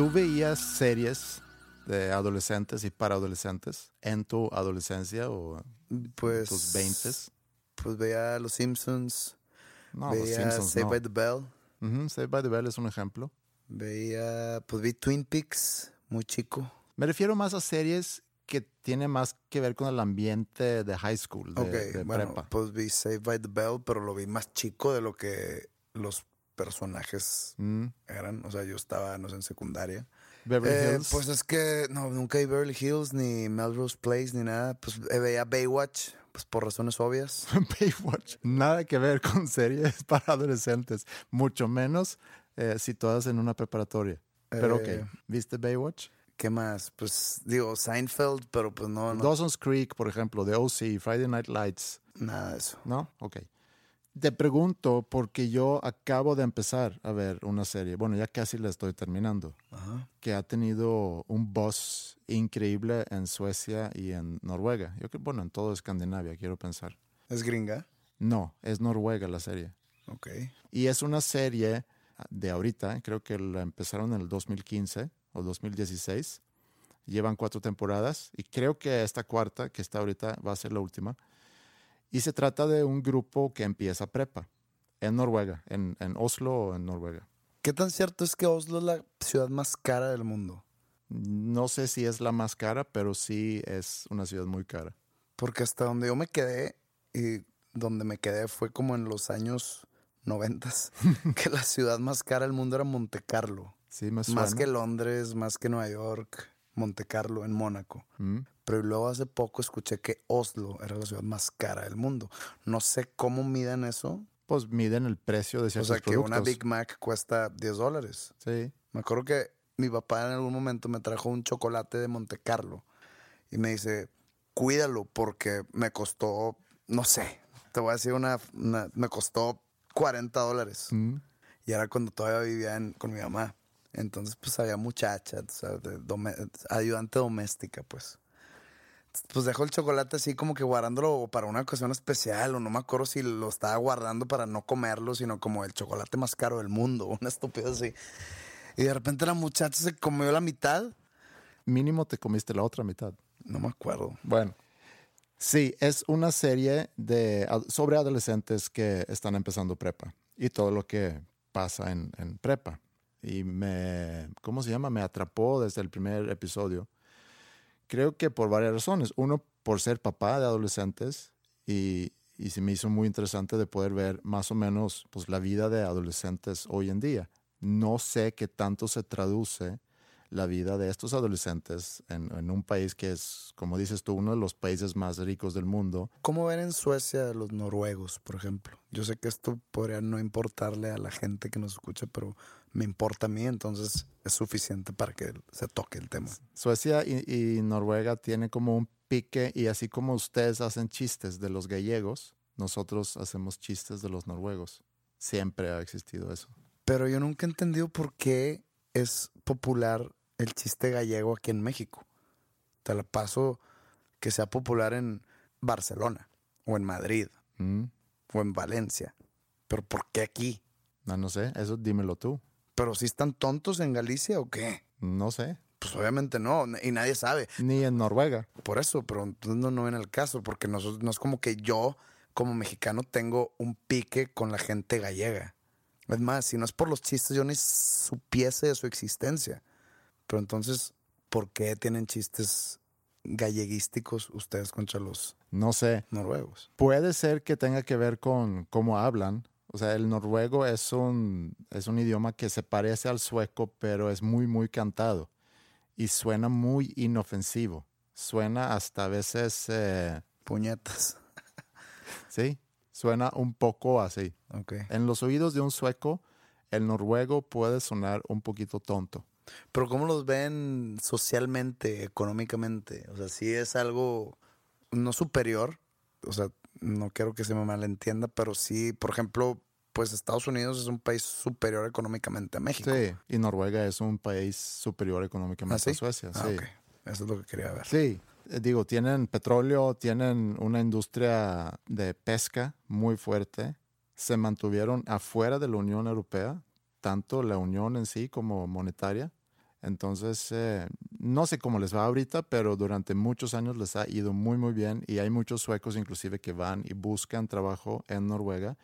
¿Tú veías series de adolescentes y para adolescentes en tu adolescencia o Pues. tus 20s? Pues veía Los Simpsons. No, los veía Simpsons Saved no. by the Bell. Ujú, Saved by the Bell es un ejemplo. Veía. Pues vi Twin Peaks, muy chico. Me refiero más a series que tienen más que ver con el ambiente de high school, de, ok, de bueno, prepa. pues vi Saved by the Bell, pero lo vi más chico de lo que los personajes Mm, eran. O sea, yo estaba, no sé, en secundaria. Beverly Eh, Hills. pues es que no, nunca vi Beverly Hills, ni Melrose Place, ni nada. Pues eh, veía Baywatch, pues por razones obvias. Baywatch. Nada que ver con series para adolescentes, mucho menos eh, situadas en una preparatoria. Pero Eh, ok, ¿viste Baywatch? ¿Qué más? Pues digo, Seinfeld, pero pues no, no Dawson's Creek, por ejemplo, The OC, Friday Night Lights, nada de eso. ¿no? Ok. Te pregunto porque yo acabo de empezar a ver una serie, bueno, ya casi la estoy terminando, Ajá. que ha tenido un buzz increíble en Suecia y en Noruega. Yo creo, bueno, en todo Escandinavia, quiero pensar. ¿Es gringa? No, es Noruega la serie. Ok. Y es una serie de ahorita, creo que la empezaron en el 2015 o 2016. Llevan cuatro temporadas y creo que esta cuarta, que está ahorita, va a ser la última. Y se trata de un grupo que empieza prepa en Noruega, en, en Oslo o en Noruega. ¿Qué tan cierto es que Oslo es la ciudad más cara del mundo? No sé si es la más cara, pero sí es una ciudad muy cara. Porque hasta donde yo me quedé, y donde me quedé fue como en los años noventas, que la ciudad más cara del mundo era Monte Carlo. Sí, me suena. Más que Londres, más que Nueva York, Monte Carlo en Mónaco. Mm. Pero luego hace poco escuché que Oslo era la ciudad más cara del mundo. No sé cómo miden eso. Pues miden el precio de O ciertos sea, que una. Big Mac cuesta 10 dólares. Sí. Me acuerdo que mi papá en algún momento me trajo un chocolate de Monte Carlo y me dice, cuídalo porque me costó, no sé, te voy a decir una, una- me costó 40 dólares. Mm. Y era cuando todavía vivía en- con mi mamá. Entonces, pues había muchacha, tú sabes, de dome- ayudante doméstica, pues. Pues dejó el chocolate así como que guardándolo para una ocasión especial, o no me acuerdo si lo estaba guardando para no comerlo, sino como el chocolate más caro del mundo, una estupidez así. Y de repente la muchacha se comió la mitad. Mínimo te comiste la otra mitad. No me acuerdo. Bueno, sí, es una serie de, sobre adolescentes que están empezando prepa y todo lo que pasa en, en prepa. Y me, ¿cómo se llama? Me atrapó desde el primer episodio. Creo que por varias razones. Uno, por ser papá de adolescentes y, y se me hizo muy interesante de poder ver más o menos pues, la vida de adolescentes hoy en día. No sé qué tanto se traduce la vida de estos adolescentes en, en un país que es, como dices tú, uno de los países más ricos del mundo. ¿Cómo ven en Suecia a los noruegos, por ejemplo? Yo sé que esto podría no importarle a la gente que nos escucha, pero me importa a mí, entonces es suficiente para que se toque el tema. Suecia y, y Noruega tienen como un pique y así como ustedes hacen chistes de los gallegos, nosotros hacemos chistes de los noruegos. Siempre ha existido eso. Pero yo nunca he entendido por qué es popular el chiste gallego aquí en México. Te la paso que sea popular en Barcelona, o en Madrid, Mm, o en Valencia. Pero ¿por qué aquí? No, no sé, eso dímelo tú. ¿Pero si están tontos en Galicia o qué? No sé. Pues obviamente no, y nadie sabe. Ni en Noruega. Por eso, pero entonces no, no ven el caso, porque nosotros, no es como que yo, como mexicano, tengo un pique con la gente gallega. Es más, si no es por los chistes, yo ni supiese de su existencia. Pero entonces, ¿por qué tienen chistes galleguísticos ustedes contra los No sé. noruegos? Puede ser que tenga que ver con cómo hablan. O sea, el noruego es un, es un idioma que se parece al sueco, pero es muy, muy cantado. Y suena muy inofensivo. Suena hasta a veces, eh, Puñetas. sí, suena un poco así. Ok. En los oídos de un sueco, el noruego puede sonar un poquito tonto. Pero ¿cómo los ven socialmente, económicamente? O sea, si es algo no superior, o sea, no quiero que se me malentienda, pero sí, por ejemplo, pues Estados Unidos es un país superior económicamente a México. Sí, y Noruega es un país superior ¿Ah, económicamente sí? a Suecia. Ah, sí. ok. Eso es lo que quería ver. Sí, eh, digo, tienen petróleo, tienen una industria de pesca muy fuerte. Se mantuvieron afuera de la Unión Europea, tanto la Unión en sí como monetaria. Entonces, eh, no sé cómo les va ahorita, pero durante muchos años les ha ido muy, muy bien y hay muchos suecos inclusive que van y buscan trabajo en Noruega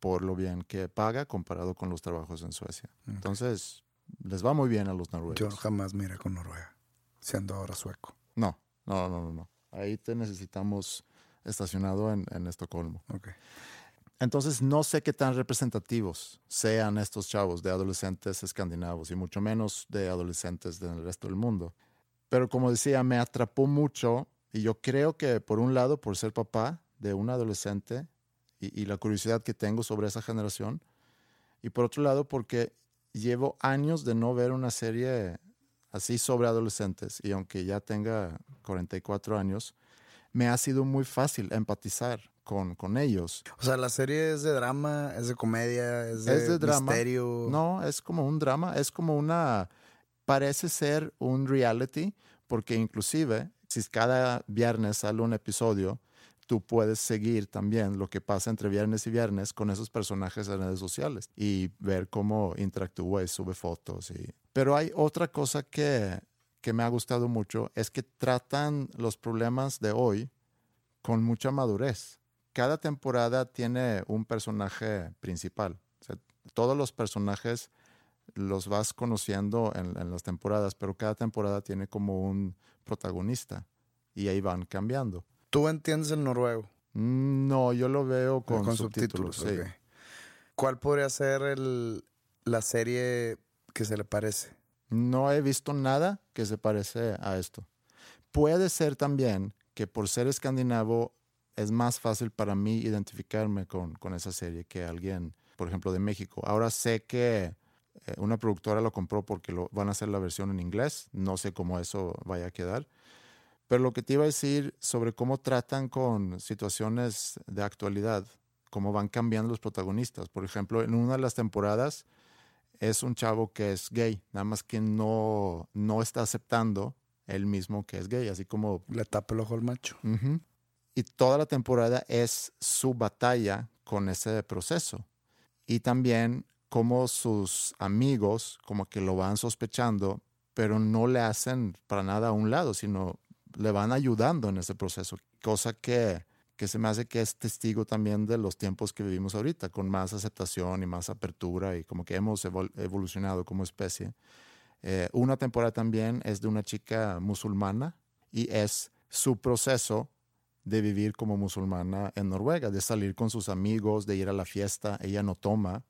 por lo bien que paga comparado con los trabajos en Suecia. Entonces, les va muy bien a los noruegos. Yo jamás me iré con Noruega, siendo ahora sueco. No, no, no, no, no. Ahí te necesitamos estacionado en, en Estocolmo. Ok. Entonces no sé qué tan representativos sean estos chavos de adolescentes escandinavos y mucho menos de adolescentes del resto del mundo. Pero como decía, me atrapó mucho y yo creo que por un lado, por ser papá de un adolescente y, la curiosidad que tengo sobre esa generación, y por otro lado, porque llevo años de no ver una serie así sobre adolescentes y aunque ya tenga 44 años, me ha sido muy fácil empatizar con, con ellos. O sea, la serie es de drama, es de comedia, es de, es de drama. misterio. No, es como un drama, es como una, parece ser un reality, porque inclusive si cada viernes sale un episodio, tú puedes seguir también lo que pasa entre viernes y viernes con esos personajes en redes sociales y ver cómo interactúa y sube fotos. Y... Pero hay otra cosa que, que me ha gustado mucho, es que tratan los problemas de hoy con mucha madurez. Cada temporada tiene un personaje principal. O sea, todos los personajes los vas conociendo en, en, las temporadas, pero cada temporada tiene como un protagonista y ahí van cambiando. ¿Tú entiendes el noruego? No, yo lo veo con, con subtítulos. subtítulos. sí. ok. ¿Cuál podría ser el, la serie que se le parece? No he visto nada que se parece a esto. Puede ser también que por ser escandinavo es más fácil para mí identificarme con, con esa serie que alguien, por ejemplo, de México. Ahora sé que eh, una productora lo compró porque lo, van a hacer la versión en inglés. No sé cómo eso vaya a quedar. Pero lo que te iba a decir sobre cómo tratan con situaciones de actualidad, cómo van cambiando los protagonistas. Por ejemplo, en una de las temporadas es un chavo que es gay, nada más que no, no está aceptando él mismo que es gay, así como... Le tapa el ojo al macho. Ujú. Y toda la temporada es su batalla con ese proceso. Y también como sus amigos como que lo van sospechando, pero no le hacen para nada a un lado, sino le van ayudando en ese proceso. Cosa que, que se me hace que es testigo también de los tiempos que vivimos ahorita, con más aceptación y más apertura y como que hemos evol- evolucionado como especie. Eh, una temporada también es de una chica musulmana y es su proceso de vivir como musulmana en Noruega, de salir con sus amigos, de ir a la fiesta. Ella no toma,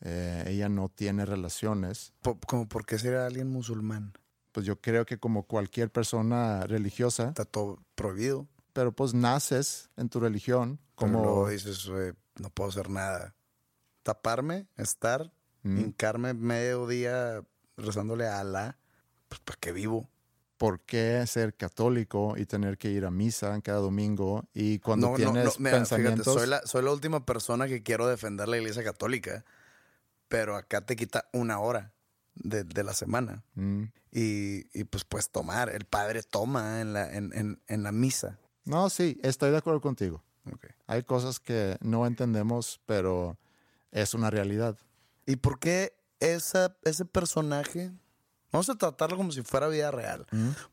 eh, ella no tiene relaciones. Como por qué sería alguien musulmán? Pues yo creo que como cualquier persona religiosa, Está todo prohibido. pero pues naces en tu religión Como dices, "Güey, no puedo hacer nada. Taparme, estar, Mm. hincarme medio día rezándole a Alá, pues ¿para qué vivo? ¿Por qué ser católico y tener que ir a misa cada domingo? Y cuando tienes mira, pensamientos... Fíjate, soy la, soy la última persona que quiero defender la iglesia católica, pero acá te quita una hora de, de la semana. Mm. Y, y, pues puedes tomar. El padre toma en la, en, en, en la misa. No, sí, estoy de acuerdo contigo. Ok. Hay cosas que no entendemos, pero es una realidad. ¿Y por qué esa, ese personaje? Vamos a tratarlo como si fuera vida real.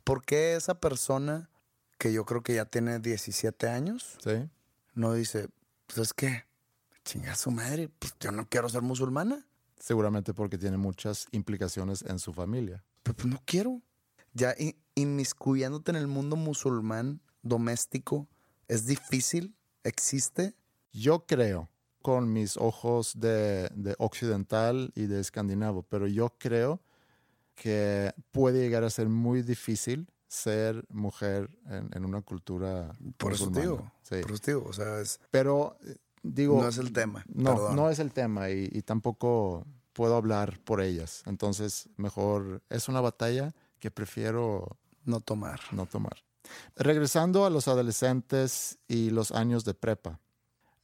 ¿Por qué esa persona, que yo creo que ya tiene 17 años, Sí. no dice, pues es que, chinga su madre, pues yo no quiero ser musulmana? Seguramente porque tiene muchas implicaciones en su familia. Pero pues no quiero. Ya in- inmiscuyéndote en el mundo musulmán doméstico, ¿es difícil? ¿Existe? Yo creo, con mis ojos de, de occidental y de escandinavo, pero yo creo que puede llegar a ser muy difícil ser mujer en, en una cultura Por eso digo. Sí. Por eso digo. O sea, es- Pero, eh, digo... no es el tema. No, perdón. no es el tema y, y tampoco puedo hablar por ellas. Entonces, mejor es una batalla que prefiero no tomar. No tomar. Regresando a los adolescentes y los años de prepa.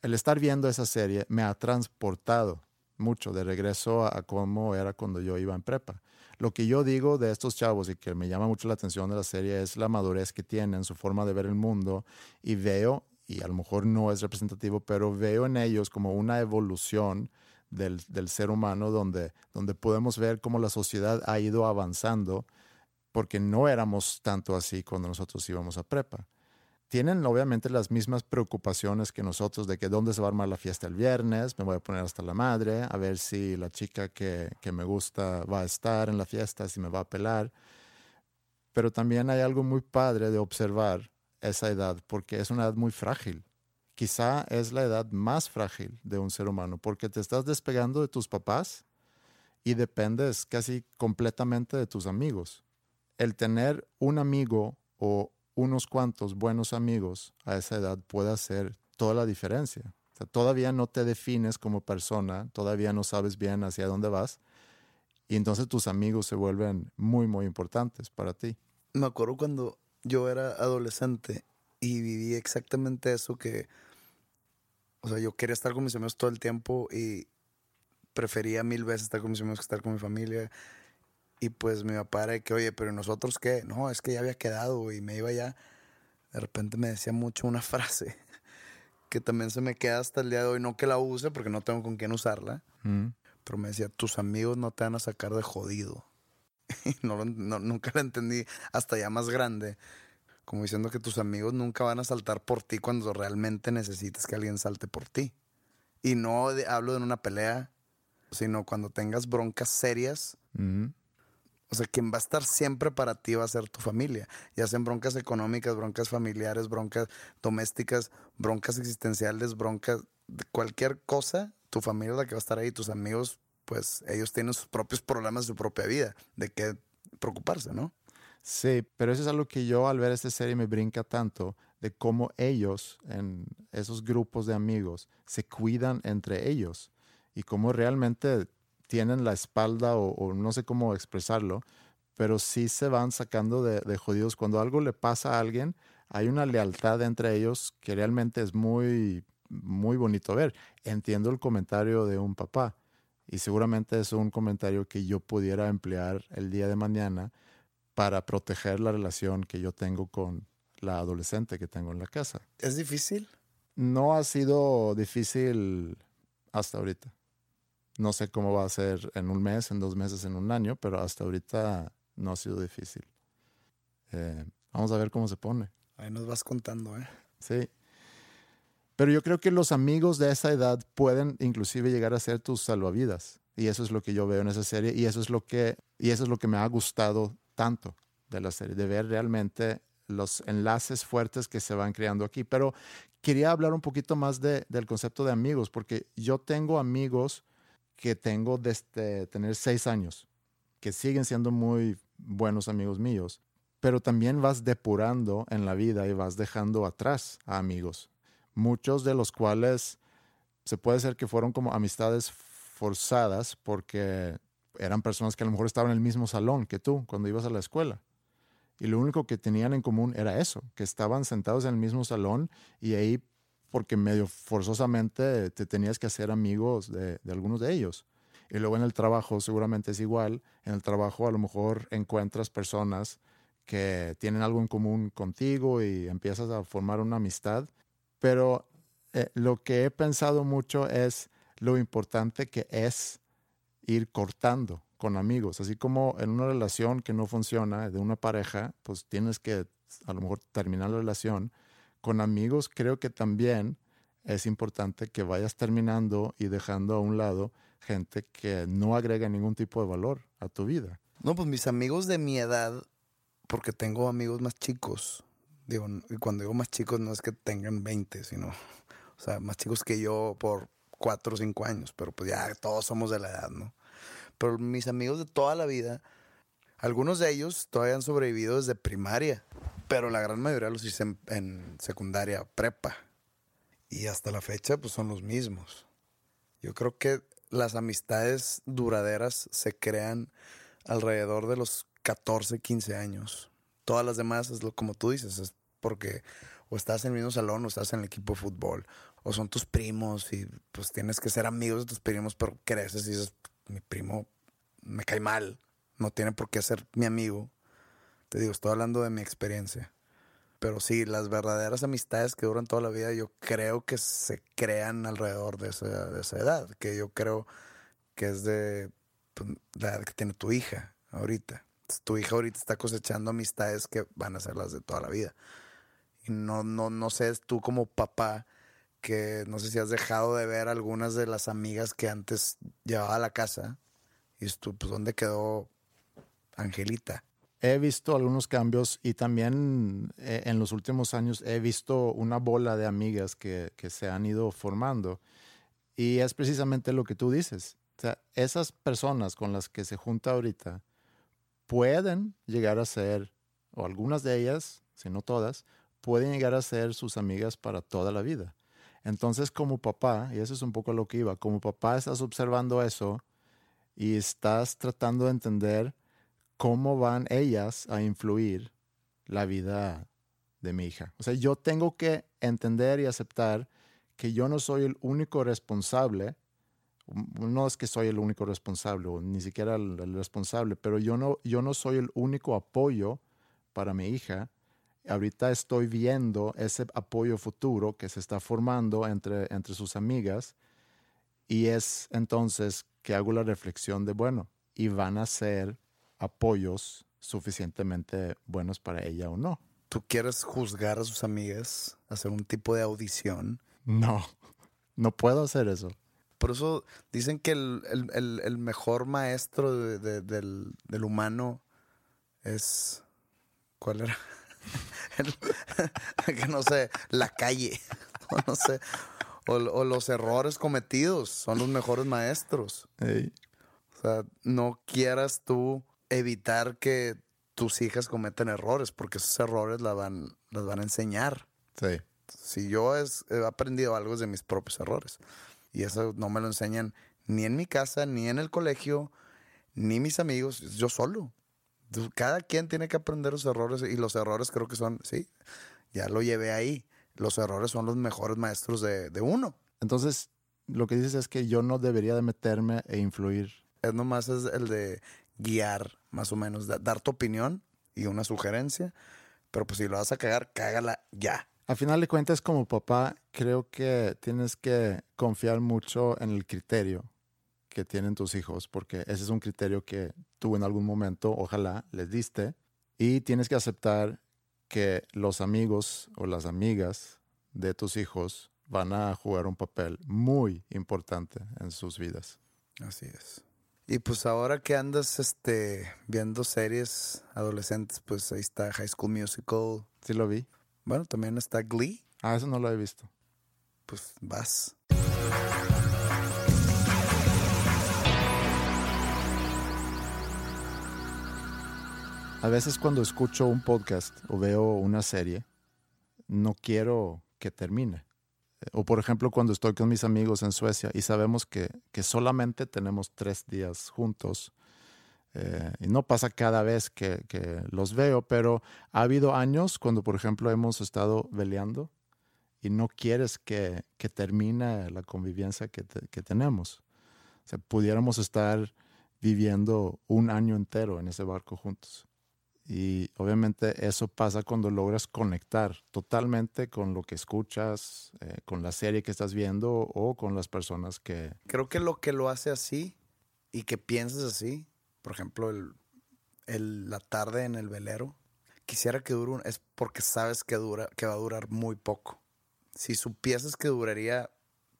El estar viendo esa serie me ha transportado mucho de regreso a, cómo era cuando yo iba en prepa. Lo que yo digo de estos chavos y que me llama mucho la atención de la serie es la madurez que tienen, su forma de ver el mundo y veo, y a lo mejor no es representativo, pero veo en ellos como una evolución del, del ser humano donde, donde podemos ver cómo la sociedad ha ido avanzando porque no éramos tanto así cuando nosotros íbamos a prepa tienen obviamente las mismas preocupaciones que nosotros de que dónde se va a armar la fiesta el viernes, me voy a poner hasta la madre, a ver si la chica que, que me gusta va a estar en la fiesta, si me va a pelar. Pero también hay algo muy padre de observar esa edad, porque es una edad muy frágil. Quizá es la edad más frágil de un ser humano, porque te estás despegando de tus papás y dependes casi completamente de tus amigos. El tener un amigo o unos cuantos buenos amigos a esa edad puede hacer toda la diferencia. todavía no te defines como persona, todavía no sabes bien hacia dónde vas y entonces tus amigos se vuelven muy, muy importantes para ti. Me acuerdo cuando yo era adolescente y viví exactamente eso que, o sea, yo quería estar con mis amigos todo el tiempo y prefería mil veces estar con mis amigos que estar con mi familia y pues mi papá era que, oye, pero nosotros qué? No, es que ya había quedado y me iba ya. De repente me decía mucho una frase que también se me queda hasta el día de hoy. No que la use porque no tengo con quién usarla. Mm. Pero me decía, tus amigos no te van a sacar de jodido. Y no, nunca la entendí hasta ya más grande. Como diciendo que tus amigos nunca van a saltar por ti cuando realmente necesites que alguien salte por ti. Y no hablo de una pelea, sino cuando tengas broncas serias. Mm. O sea, quien va a estar siempre para ti va a ser tu familia, ya sean broncas económicas, broncas familiares, broncas domésticas, broncas existenciales, broncas de cualquier cosa, tu familia es la que va a estar ahí, tus amigos, pues ellos tienen sus propios problemas de su propia vida, de qué preocuparse, ¿no? Sí, pero eso es algo que yo al ver esta serie me brinca tanto de cómo ellos, en esos grupos de amigos, se cuidan entre ellos y cómo realmente tienen la espalda o, no sé cómo expresarlo, pero sí se van sacando de, de, jodidos. Cuando algo le pasa a alguien, hay una lealtad entre ellos que realmente es muy, muy bonito ver. Entiendo el comentario de un papá y seguramente es un comentario que yo pudiera emplear el día de mañana para proteger la relación que yo tengo con la adolescente que tengo en la casa. ¿Es difícil? No ha sido difícil hasta ahorita. No sé cómo va a ser en un mes, en dos meses, en un año, pero hasta ahorita no ha sido difícil. Eh, vamos a ver cómo se pone. Ahí nos vas contando, ¿eh? Sí. Pero yo creo que los amigos de esa edad pueden inclusive llegar a ser tus salvavidas. Y eso es lo que yo veo en esa serie y eso es lo que, y eso es lo que me ha gustado tanto de la serie, de ver realmente los enlaces fuertes que se van creando aquí. Pero quería hablar un poquito más de, del concepto de amigos, porque yo tengo amigos que tengo desde tener seis años, que siguen siendo muy buenos amigos míos, pero también vas depurando en la vida y vas dejando atrás a amigos, muchos de los cuales se puede ser que fueron como amistades forzadas porque eran personas que a lo mejor estaban en el mismo salón que tú cuando ibas a la escuela. Y lo único que tenían en común era eso, que estaban sentados en el mismo salón y ahí porque medio forzosamente te tenías que hacer amigos de, algunos de ellos. Y luego en el trabajo seguramente es igual. En el trabajo a lo mejor encuentras personas que tienen algo en común contigo y empiezas a formar una amistad. Pero eh, lo que he pensado mucho es lo importante que es ir cortando con amigos. Así como en una relación que no funciona, de una pareja, pues tienes que a lo mejor terminar la relación con amigos creo que también es importante que vayas terminando y dejando a un lado gente que no agrega ningún tipo de valor a tu vida. No, pues mis amigos de mi edad, porque tengo amigos más chicos, digo, y cuando digo más chicos no es que tengan 20, sino, o sea, más chicos que yo por 4 o 5 años, pero pues ya todos somos de la edad, ¿no? Pero mis amigos de toda la vida, algunos de ellos todavía han sobrevivido desde primaria pero la gran mayoría los hice en, secundaria prepa. Y hasta la fecha, pues son los mismos. Yo creo que las amistades duraderas se crean alrededor de los 14, 15 años. Todas las demás es lo como tú dices, es porque o estás en el mismo salón o estás en el equipo de fútbol o son tus primos y pues tienes que ser amigos de tus primos, pero creces y dices, mi primo me cae mal, no tiene por qué ser mi amigo. Te digo, estoy hablando de mi experiencia. Pero sí, las verdaderas amistades que duran toda la vida, yo creo que se crean alrededor de esa, de esa edad, que yo creo que es de pues, la edad que tiene tu hija ahorita. tu hija ahorita está cosechando amistades que van a ser las de toda la vida. Y no, no, no sé, tú como papá, que no sé si has dejado de ver algunas de las amigas que antes llevaba a la casa. Y tú, pues, ¿dónde quedó Angelita? He visto algunos cambios y también eh, en los últimos años he visto una bola de amigas que, se han ido formando. Y es precisamente lo que tú dices. Esas personas con las que se junta ahorita pueden llegar a ser, o algunas de ellas, si no todas, pueden llegar a ser sus amigas para toda la vida. Entonces, como papá, y eso es un poco lo que iba, como papá estás observando eso y estás tratando de entender cómo van ellas a influir la vida de mi hija. O sea, yo tengo que entender y aceptar que yo no soy el único responsable. No es que soy el único responsable, ni siquiera el, el responsable, pero yo no, yo no soy el único apoyo para mi hija ahorita estoy viendo ese apoyo futuro que se está formando entre, entre sus amigas y es entonces que hago la reflexión de, bueno, ¿y van a ser apoyos suficientemente buenos para ella o no? ¿Tú quieres juzgar a sus amigas, hacer un tipo de audición? No, no puedo hacer eso. Por eso dicen que el, el, mejor maestro del, del humano es... ¿Cuál era? que no sé, la calle, o no sé, o, los errores cometidos son los mejores maestros. O sea, no quieras tú evitar que tus hijas cometen errores, porque esos errores las van, las van a enseñar. Sí. Si yo he aprendido algo de mis propios errores, y eso no me lo enseñan ni en mi casa, ni en el colegio, ni mis amigos, yo solo. Cada quien tiene que aprender los errores y los errores creo que son, sí, ya lo llevé ahí. Los errores son los mejores maestros de, uno. Entonces, lo que dices es que yo no debería de meterme e influir. Es nomás es el de guiar, más o menos, dar tu opinión y una sugerencia, pero pues si lo vas a cagar, cágala ya. A final de cuentas, como papá, creo que tienes que confiar mucho en el criterio que tienen tus hijos, porque ese es un criterio que tú en algún momento, ojalá, les diste, y tienes que aceptar que los amigos o las amigas de tus hijos van a jugar un papel muy importante en sus vidas. Así es. Y pues ahora que andas este, viendo series adolescentes, pues ahí está High School Musical. Sí lo vi. Bueno, también está Glee. Ah, eso no lo he visto. Pues vas. A veces cuando escucho un podcast o veo una serie, no quiero que termine. O por ejemplo cuando estoy con mis amigos en Suecia y sabemos que, solamente tenemos tres días juntos. Eh, y no pasa cada vez que, los veo, pero ha habido años cuando por ejemplo hemos estado veleando y no quieres que, termine la convivencia que, que tenemos. O sea, pudiéramos estar viviendo un año entero en ese barco juntos. Y obviamente eso pasa cuando logras conectar totalmente con lo que escuchas, eh, con la serie que estás viendo o con las personas que... Creo que lo que lo hace así y que pienses así, por ejemplo, el, la tarde en el velero, quisiera que dure un, es porque sabes que, dura, que va a durar muy poco. Si supieses que duraría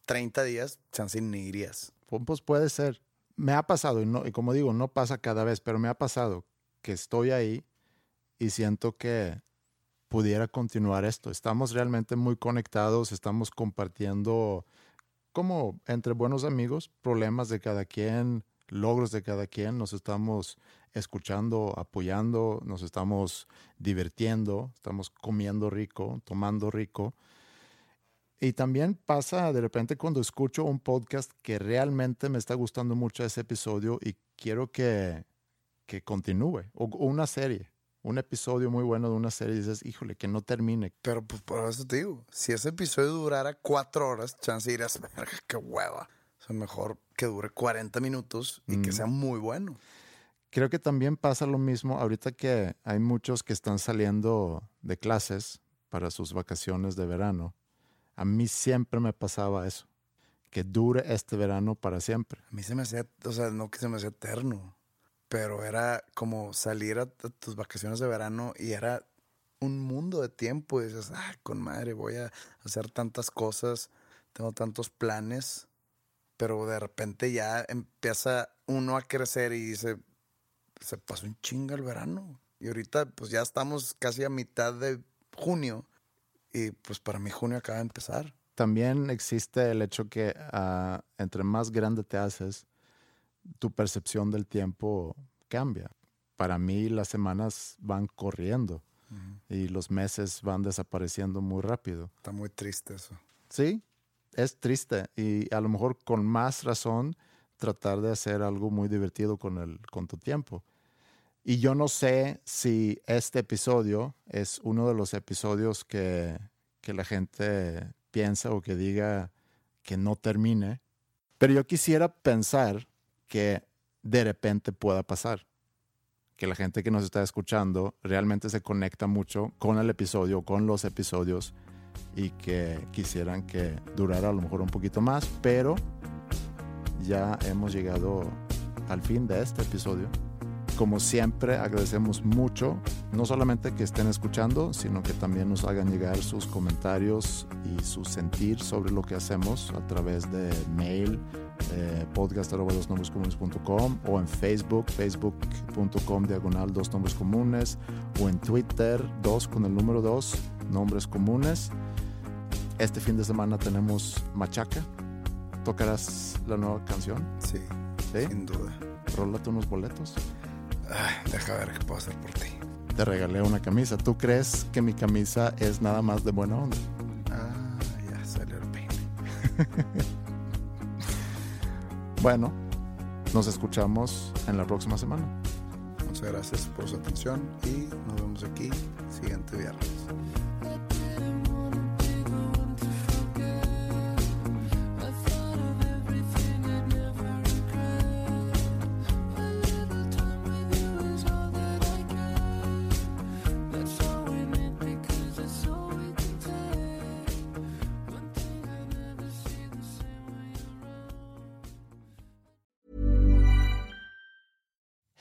30 días, chance ni irías. Pues puede ser. Me ha pasado, y, no, y como digo, no pasa cada vez, pero me ha pasado que estoy ahí y siento que pudiera continuar esto. Estamos realmente muy conectados, estamos compartiendo como entre buenos amigos problemas de cada quien, logros de cada quien, nos estamos escuchando, apoyando, nos estamos divirtiendo, estamos comiendo rico, tomando rico. Y también pasa de repente cuando escucho un podcast que realmente me está gustando mucho ese episodio y quiero que, que continúe, o, una serie, un episodio muy bueno de una serie y dices, híjole, que no termine. Pero pues por eso te digo, si ese episodio durara cuatro horas, chance dirás, "Verga, qué hueva. O sea, mejor que dure 40 minutos y que Mm. sea muy bueno. Creo que también pasa lo mismo ahorita que hay muchos que están saliendo de clases para sus vacaciones de verano. A mí siempre me pasaba eso, que dure este verano para siempre. A mí se me hacía, o sea, no que se me hacía eterno, pero era como salir a, tus vacaciones de verano y era un mundo de tiempo. Y dices, ah, con madre, voy a hacer tantas cosas, tengo tantos planes, pero de repente ya empieza uno a crecer y dice, se pasó un chinga el verano. Y ahorita, pues ya estamos casi a mitad de junio y pues para mí junio acaba de empezar. También existe el hecho que ah, entre más grande te haces, tu percepción del tiempo cambia. Para mí las semanas van corriendo y los meses van desapareciendo muy rápido. Está muy triste eso. Sí, es triste y a lo mejor con más razón tratar de hacer algo muy divertido con, el, con tu tiempo. Y yo no sé si este episodio es uno de los episodios que, que la gente piensa o que diga que no termine, pero yo quisiera pensar que de repente pueda pasar, que la gente que nos está escuchando realmente se conecta mucho con el episodio, con los episodios y que quisieran que durara a lo mejor un poquito más, pero ya hemos llegado al fin de este episodio. Como siempre, agradecemos mucho, no solamente que estén escuchando, sino que también nos hagan llegar sus comentarios y su sentir sobre lo que hacemos a través de mail, eh, podcast.com o en Facebook, facebook.com diagonal dos nombres comunes o en Twitter, dos con el número dos, nombres comunes. Este fin de semana tenemos Machaca. ¿Tocarás la nueva canción? Sí, ¿Sí? sin duda. Rólate unos boletos. Ay, deja ver qué puedo hacer por ti. Te regalé una camisa. ¿Tú crees que mi camisa es nada más de buena onda? Ah, ya salió el peine. Bueno, nos escuchamos en la próxima semana. Muchas gracias por su atención y nos vemos aquí siguiente viernes.